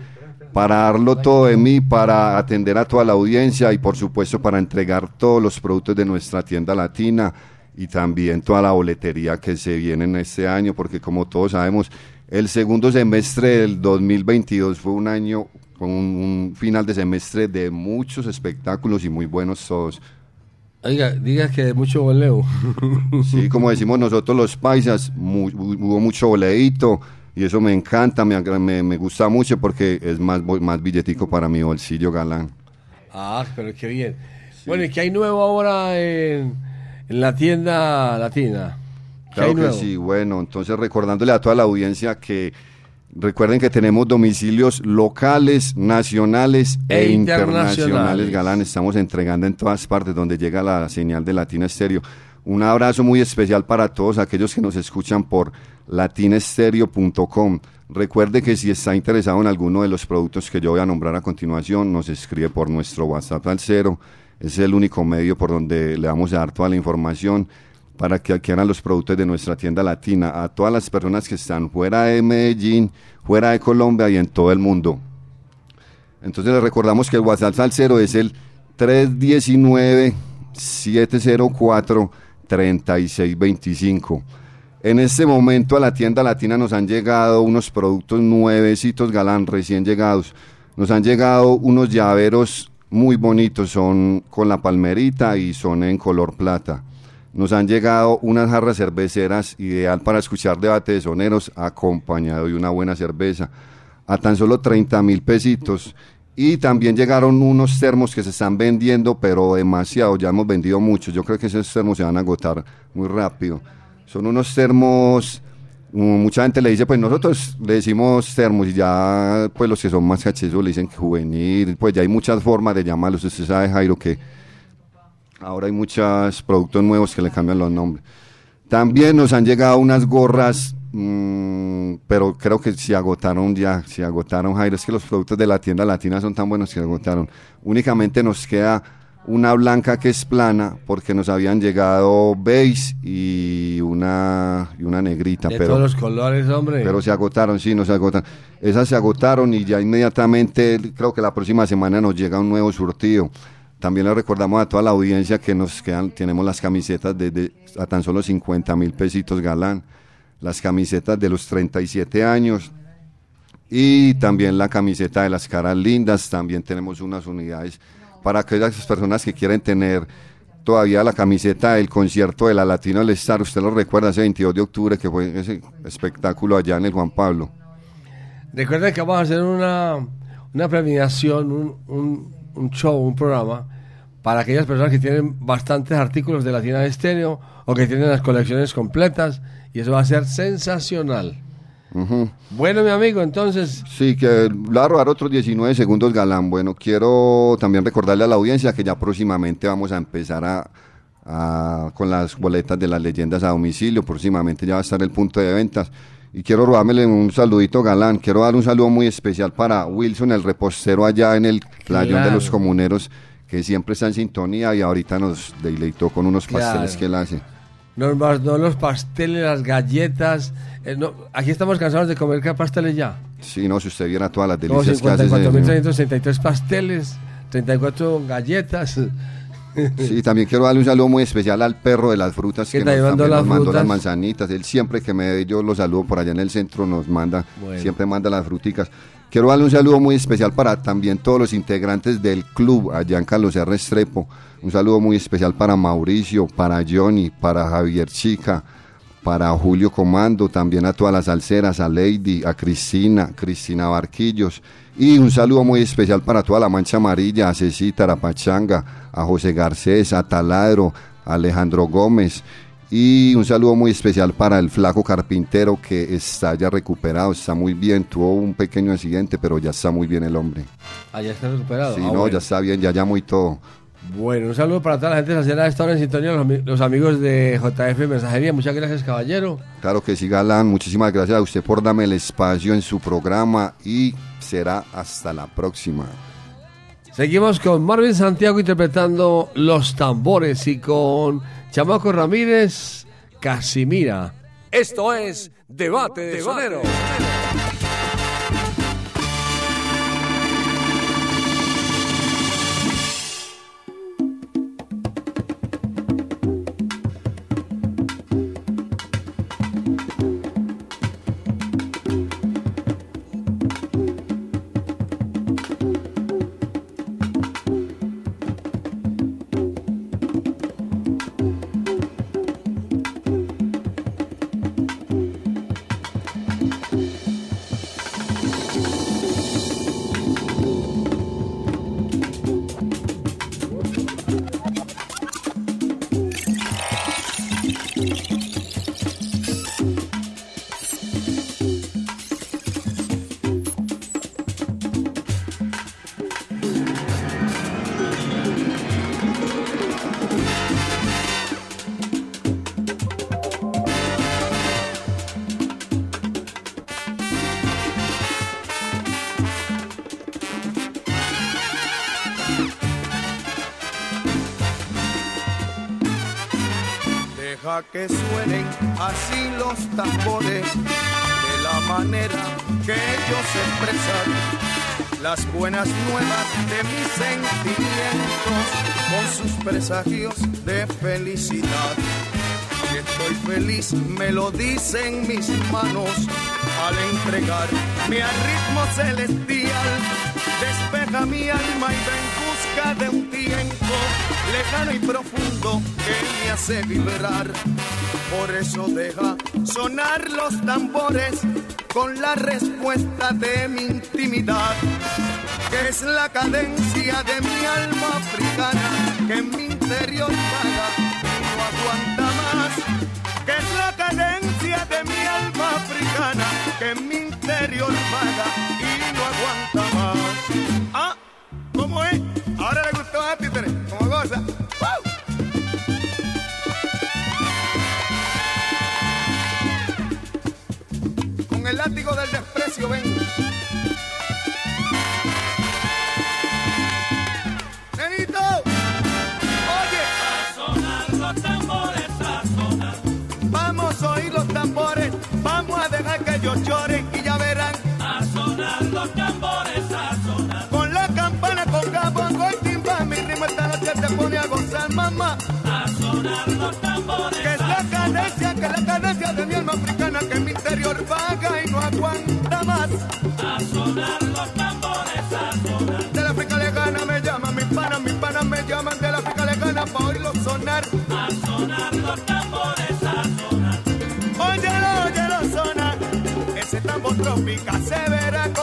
para darlo todo de mí, para atender a toda la audiencia y por supuesto para entregar todos los productos de nuestra tienda latina y también toda la boletería que se viene en este año, porque como todos sabemos, el segundo semestre del 2022 fue un año con un, final de semestre de muchos espectáculos y muy buenos todos. Oiga, diga que de mucho voleo. Sí, como decimos nosotros los paisas, mu- hubo mucho boleíto, Y eso me encanta, me, me, me gusta mucho porque es más, más billetico para mi bolsillo, galán. Ah, pero qué bien. Bueno, ¿y qué hay nuevo ahora en, en la tienda latina? ¿Qué Claro que sí, bueno, entonces recordándole a toda la audiencia que recuerden que tenemos domicilios locales, nacionales e, E internacionales, internacionales. Galán, estamos entregando en todas partes donde llega la señal de Latina Estéreo. Un abrazo muy especial para todos aquellos que nos escuchan por latinestereo.com. Recuerde que si está interesado en alguno de los productos que yo voy a nombrar a continuación, nos escribe por nuestro WhatsApp al cero. Es el único medio por donde le vamos a dar toda la información para que adquieran los productos de nuestra tienda latina a todas las personas que están fuera de Medellín, fuera de Colombia y en todo el mundo. Entonces les recordamos que el WhatsApp Salcero es el 319-704-3625. En este momento a la tienda latina nos han llegado unos productos nuevecitos, galán, recién llegados. Nos han llegado unos llaveros muy bonitos, son con la palmerita y son en color plata. Nos han llegado unas jarras cerveceras ideal para escuchar debate de soneros acompañado de una buena cerveza a tan solo 30 mil pesitos. Y también llegaron unos termos que se están vendiendo, pero demasiado, ya hemos vendido muchos. Yo creo que esos termos se van a agotar muy rápido. Son unos termos, mm, mucha gente le dice, pues nosotros le decimos termos y ya pues los que son más cachezos le dicen juvenil, pues ya hay muchas formas de llamarlos. Usted sabe, Jairo, que ahora hay muchos productos nuevos que le cambian los nombres. También nos han llegado unas gorras, mm, pero creo que se agotaron ya, se agotaron, Jairo. Es que los productos de la tienda latina son tan buenos que se agotaron. Únicamente nos queda una blanca que es plana, porque nos habían llegado beige y una, y una negrita. De pero, todos los colores, hombre. pero se agotaron, sí, no se agotaron. Esas se agotaron y ya inmediatamente, creo que la próxima semana nos llega un nuevo surtido. También le recordamos a toda la audiencia que nos quedan, tenemos las camisetas de, de- a tan solo 50 mil pesitos galán, las camisetas de los 37 años y también la camiseta de las caras lindas. También tenemos unas unidades para aquellas personas que quieren tener todavía la camiseta del concierto de la Latino del Star. Usted lo recuerda, ese 22 de octubre que fue ese espectáculo allá en el Juan Pablo. Recuerden que vamos a hacer una, una premiación, un- un show, un programa para aquellas personas que tienen bastantes artículos de Latina Estéreo o que tienen las colecciones completas y eso va a ser sensacional. Ujú. Bueno, mi amigo, entonces, Sí, que le voy a robar otros 19 segundos, Galán. Bueno, quiero también recordarle a la audiencia que ya próximamente vamos a empezar a, a- con las boletas de las leyendas a domicilio. Próximamente ya va a estar el punto de ventas. Y quiero robármele un saludito, Galán. Quiero dar un saludo muy especial para Wilson, el repostero allá en el playón de Claro. los comuneros, que siempre está en sintonía y ahorita nos deleitó con unos Claro. pasteles que él hace. nos no los pasteles, las galletas. eh, no, aquí estamos cansados de comer ¿qué pasteles ya. Sí, no, si usted viera todas las Como delicias que hace ese señor. 54.363 pasteles, 34 galletas. Sí, también quiero darle un saludo muy especial al perro de las frutas ¿Qué que nos, también las nos mandó frutas. las manzanitas. Él siempre que me yo lo saludo por allá en el centro, nos manda, Bueno. siempre manda las fruticas. Quiero darle un saludo muy especial para también todos los integrantes del club allá en Carlos R. Un saludo muy especial para Mauricio, para Johnny, para Javier Chica, para Julio Comando, también a todas las salseras, a Lady, a Cristina, Cristina Barquillos. Y un saludo muy especial para toda la Mancha Amarilla, a Cecita, a Pachanga, a José Garcés, a Taladro, a Alejandro Gómez. Y un saludo muy especial para el flaco carpintero que está ya recuperado, está muy bien, tuvo un pequeño accidente, pero ya está muy bien el hombre. Allá está recuperado. Sí, Ah, no, bueno. ya está bien, ya llamó y todo. Bueno, un saludo para toda la gente de la esta hora en sintonía, los, los amigos de JF Mensajería. Muchas gracias, caballero. Claro que sí, Galán. Muchísimas gracias a usted por darme el espacio en su programa y será hasta la próxima. Seguimos con Marvin Santiago interpretando Los Tambores y con Chamaco Ramírez, Casimira. Esto es Debate de Sonero. Que suenen así los tambores de la manera que ellos expresan las buenas nuevas de mis sentimientos con sus presagios de felicidad. Que estoy feliz me lo dicen mis manos al entregarme al ritmo celestial. Despeja mi alma y va en busca de un lejano y profundo que me hace vibrar. Por eso deja sonar los tambores con la respuesta de mi intimidad, que es la cadencia de mi alma africana que en mi interior vaga y no aguanta más. Que es la cadencia de mi alma africana que en mi interior vaga y no aguanta látigo del desprecio vengo. Nenito, oye. A sonar los tambores, a sonar. Vamos a oír los tambores, vamos a dejar que ellos lloren y ya verán. A sonar los tambores, a sonar. Con la campana, con cabongo y timba, mi ritmo esta noche te pone a gozar, mamá. A sonar los tambores. Que es la cadencia, que es la cadencia de mi alma para oírlo sonar. A sonar los tambores, a sonar. Óyelo, óyelo sonar. Ese tambor tropical severaco. A sonar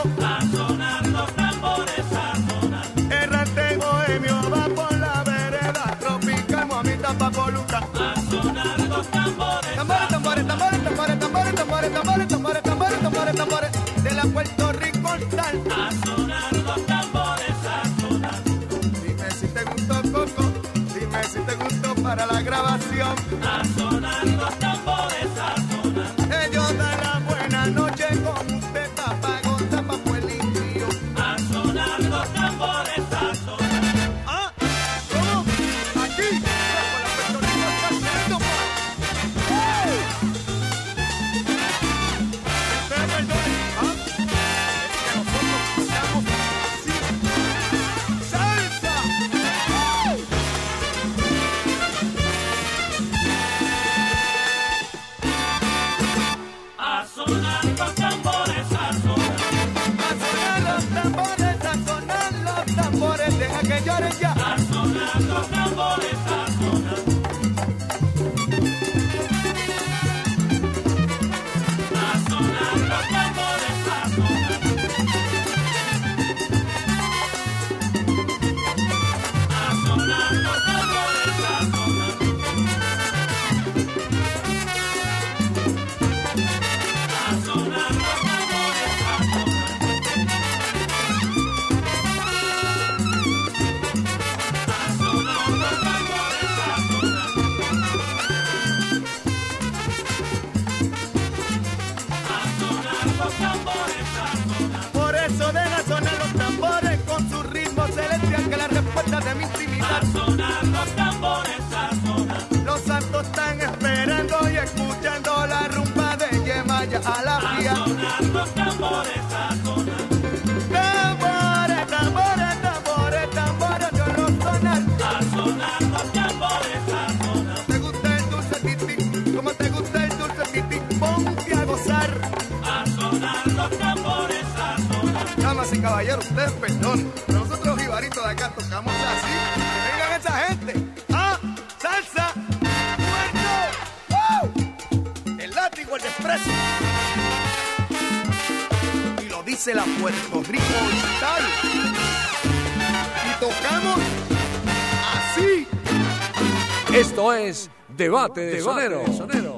Debate, Debate. De sonero.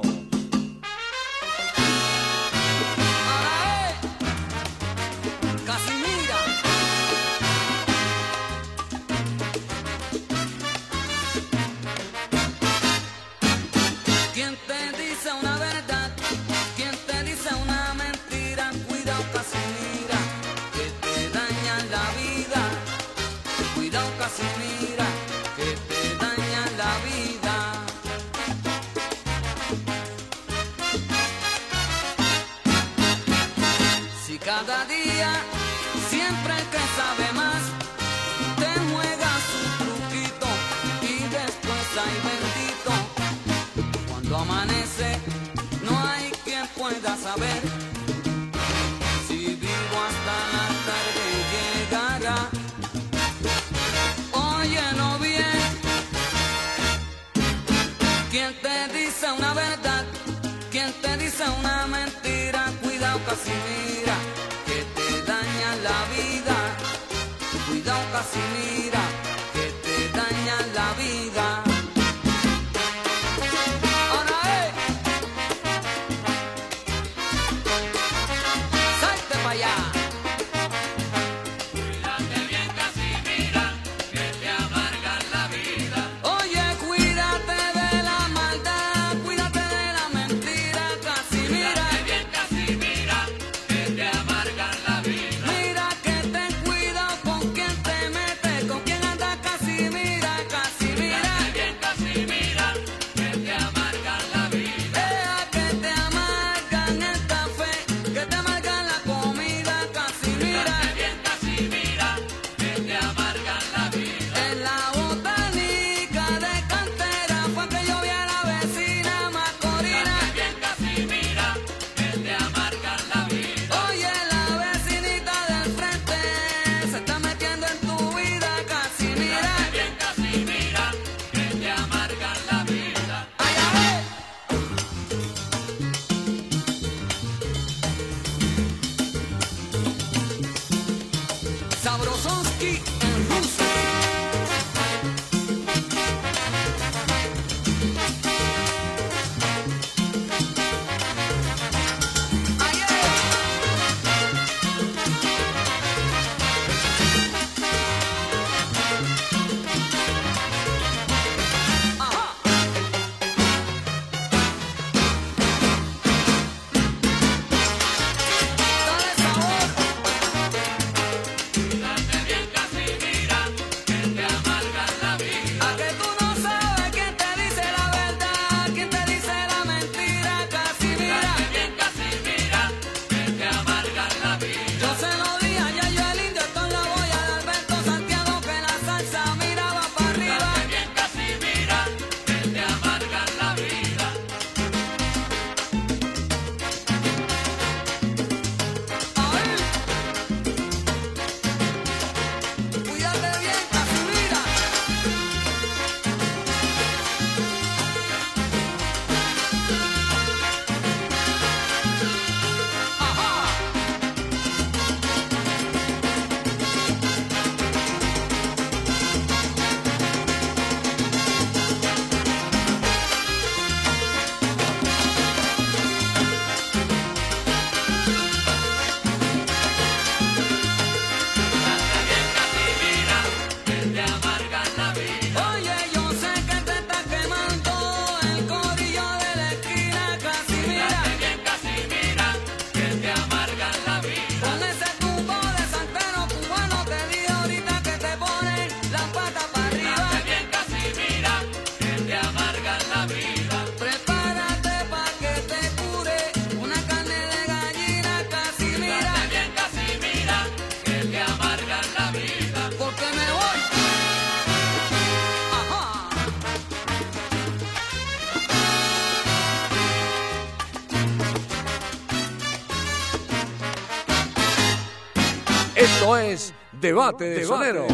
Debate de Sonero.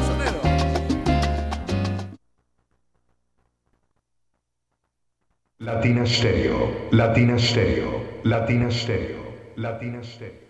Latina Stereo, Latina Stereo, Latina Stereo, Latina Stereo.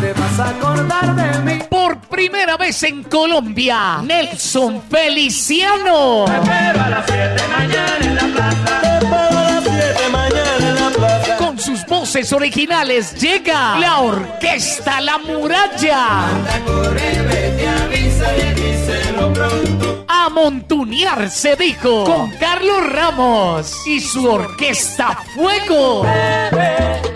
Te vas a acordar de mí. Por primera vez en Colombia, Nelson Feliciano. Pero a las 7 mañana en la plaza. Te espero a las 7 mañana en la plaza. Con sus voces originales llega la Orquesta La Muralla. Corre, vete, avisa y díselo pronto. A montunear se dijo con Carlos Ramos y su Orquesta Fuego. Escucha,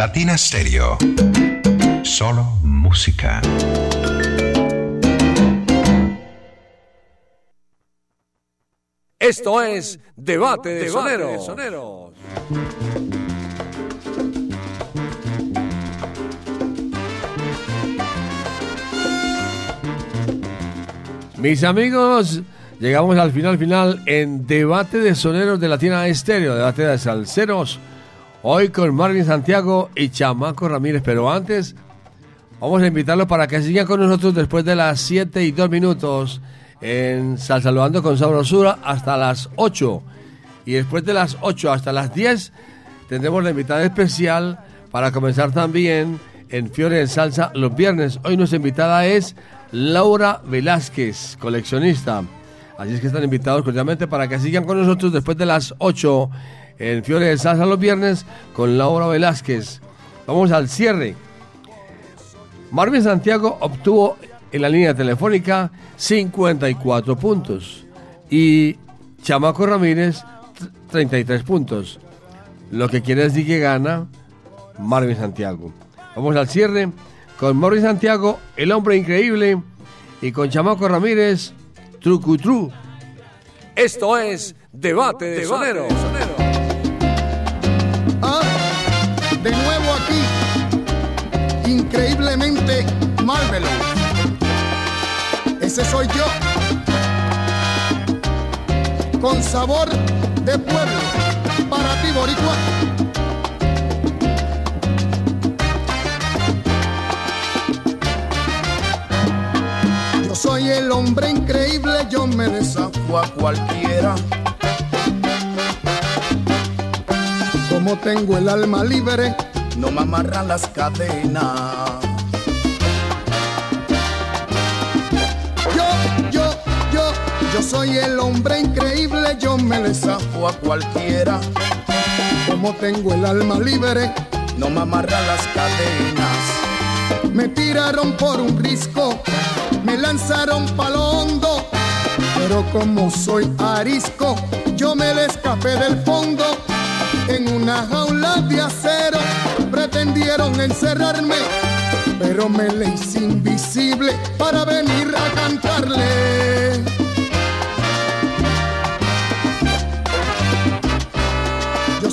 Latina Stereo. Solo música. Esto es Debate de Soneros. Mis amigos, llegamos al final final en Debate de Soneros de Latina Estéreo, Debate de Salceros. Hoy con Marvin Santiago y Chamaco Ramírez. Pero antes, vamos a invitarlos para que sigan con nosotros después de las 7 y 2 minutos en Salsaludando con Sabrosura hasta las 8. Y después de las 8 hasta las 10 tendremos la invitada especial para comenzar también en Fiore en Salsa los viernes. Hoy nuestra invitada es Laura Velázquez, coleccionista. Así es que están invitados cordialmente para que sigan con nosotros después de las 8 en Fiore de Salsa los viernes con Laura Velázquez. Vamos al cierre. Marvin Santiago obtuvo en la línea telefónica 54 puntos y Chamaco Ramírez t- 33 puntos. Lo que quiere decir que gana Marvin Santiago. Vamos al cierre con Marvin Santiago, el hombre increíble, y con Chamaco Ramírez, Trucutru. Esto es Debate de Soneros. Ah, Ese soy yo, con sabor de pueblo, para ti, Boricua. Yo soy el hombre increíble, yo me desafío a cualquiera. Como tengo el alma libre, no me amarran las cadenas. Soy el hombre increíble, yo me desafío a cualquiera. Como tengo el alma libre, no me amarran las cadenas. Me tiraron por un risco, me lanzaron palo hondo, pero como soy arisco, yo me le escapé del fondo. En una jaula de acero pretendieron encerrarme, pero me le hice invisible para venir a cantarle.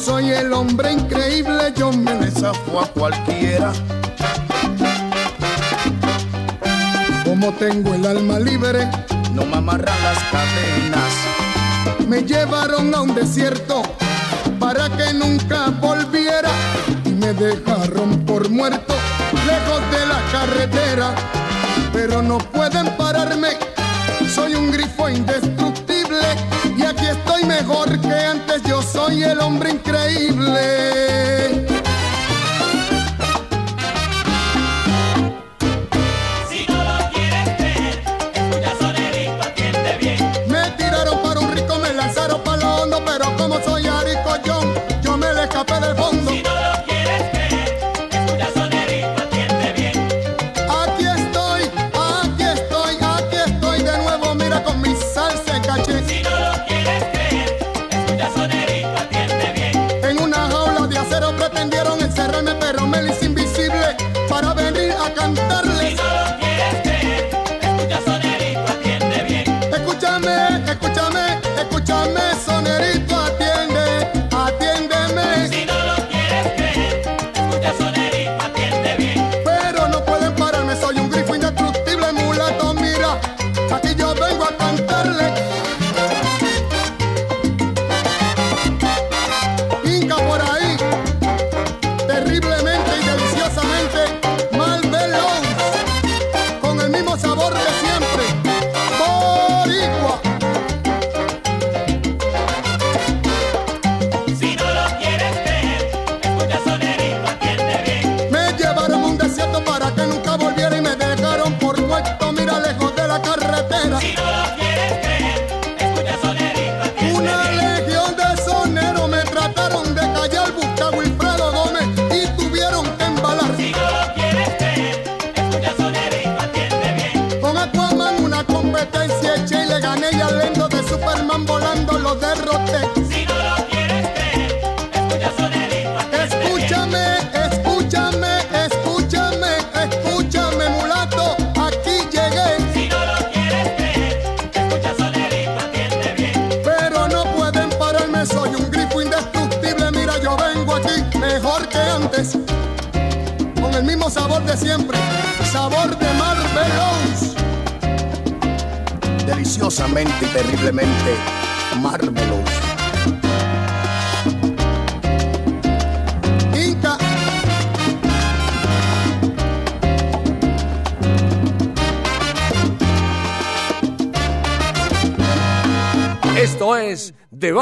Soy el hombre increíble, yo me desafío a cualquiera. Como tengo el alma libre, no me amarran las cadenas. Me llevaron a un desierto para que nunca volviera. dejaron por muerto, lejos de la carretera, pero no pueden pararme. Soy un grifo indestructible y aquí estoy mejor que antes. Soy el hombre increíble.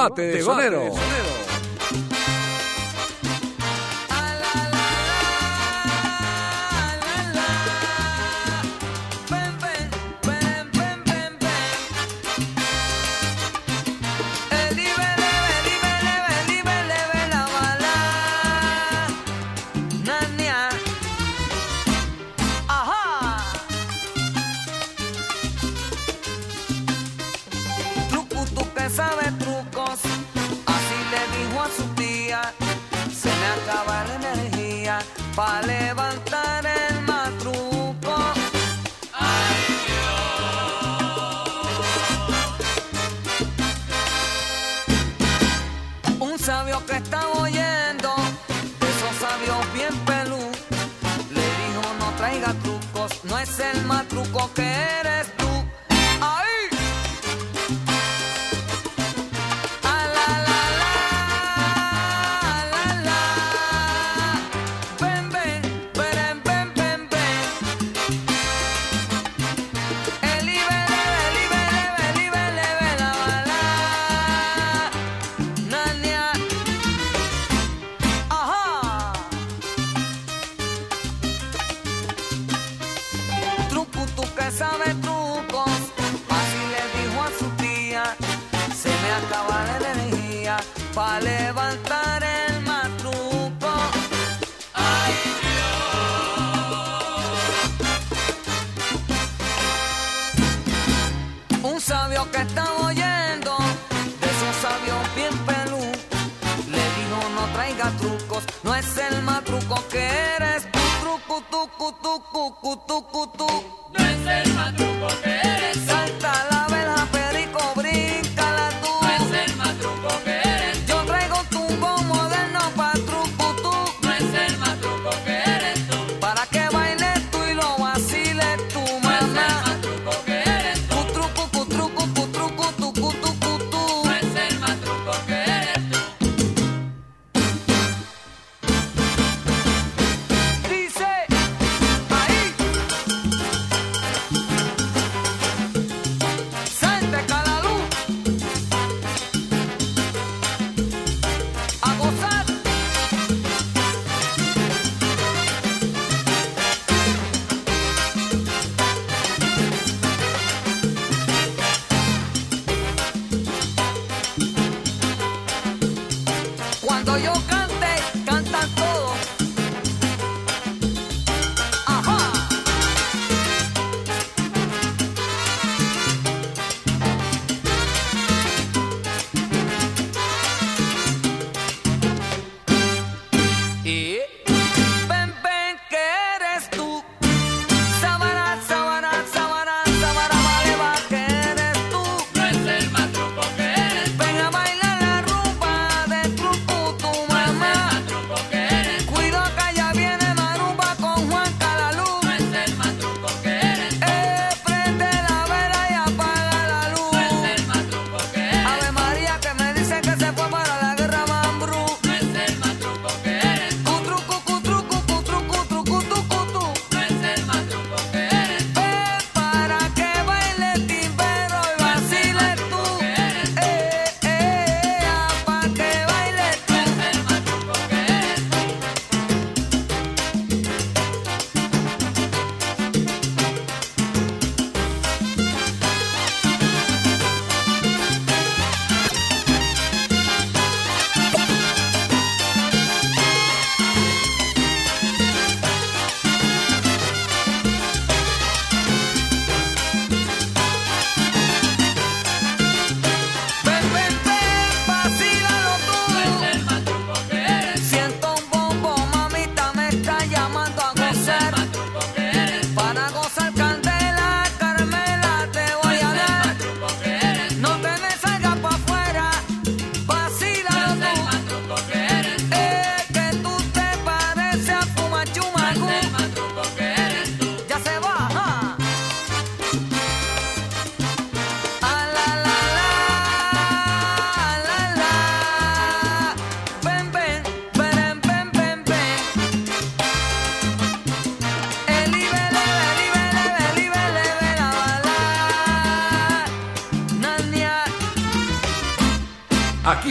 Debate de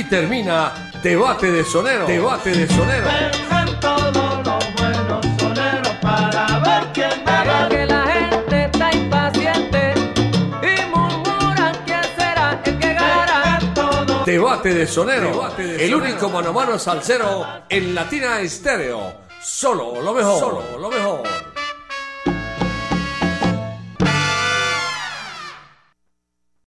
Aquí termina Debate de Sonero. Debate de Sonero. Vengan todos los buenos soneros para ver quién gana. que la gente está impaciente y murmuran quién será el que gana. Debate de Sonero. el único mano a mano salsero en Latina Estéreo. Solo lo mejor. Solo lo mejor.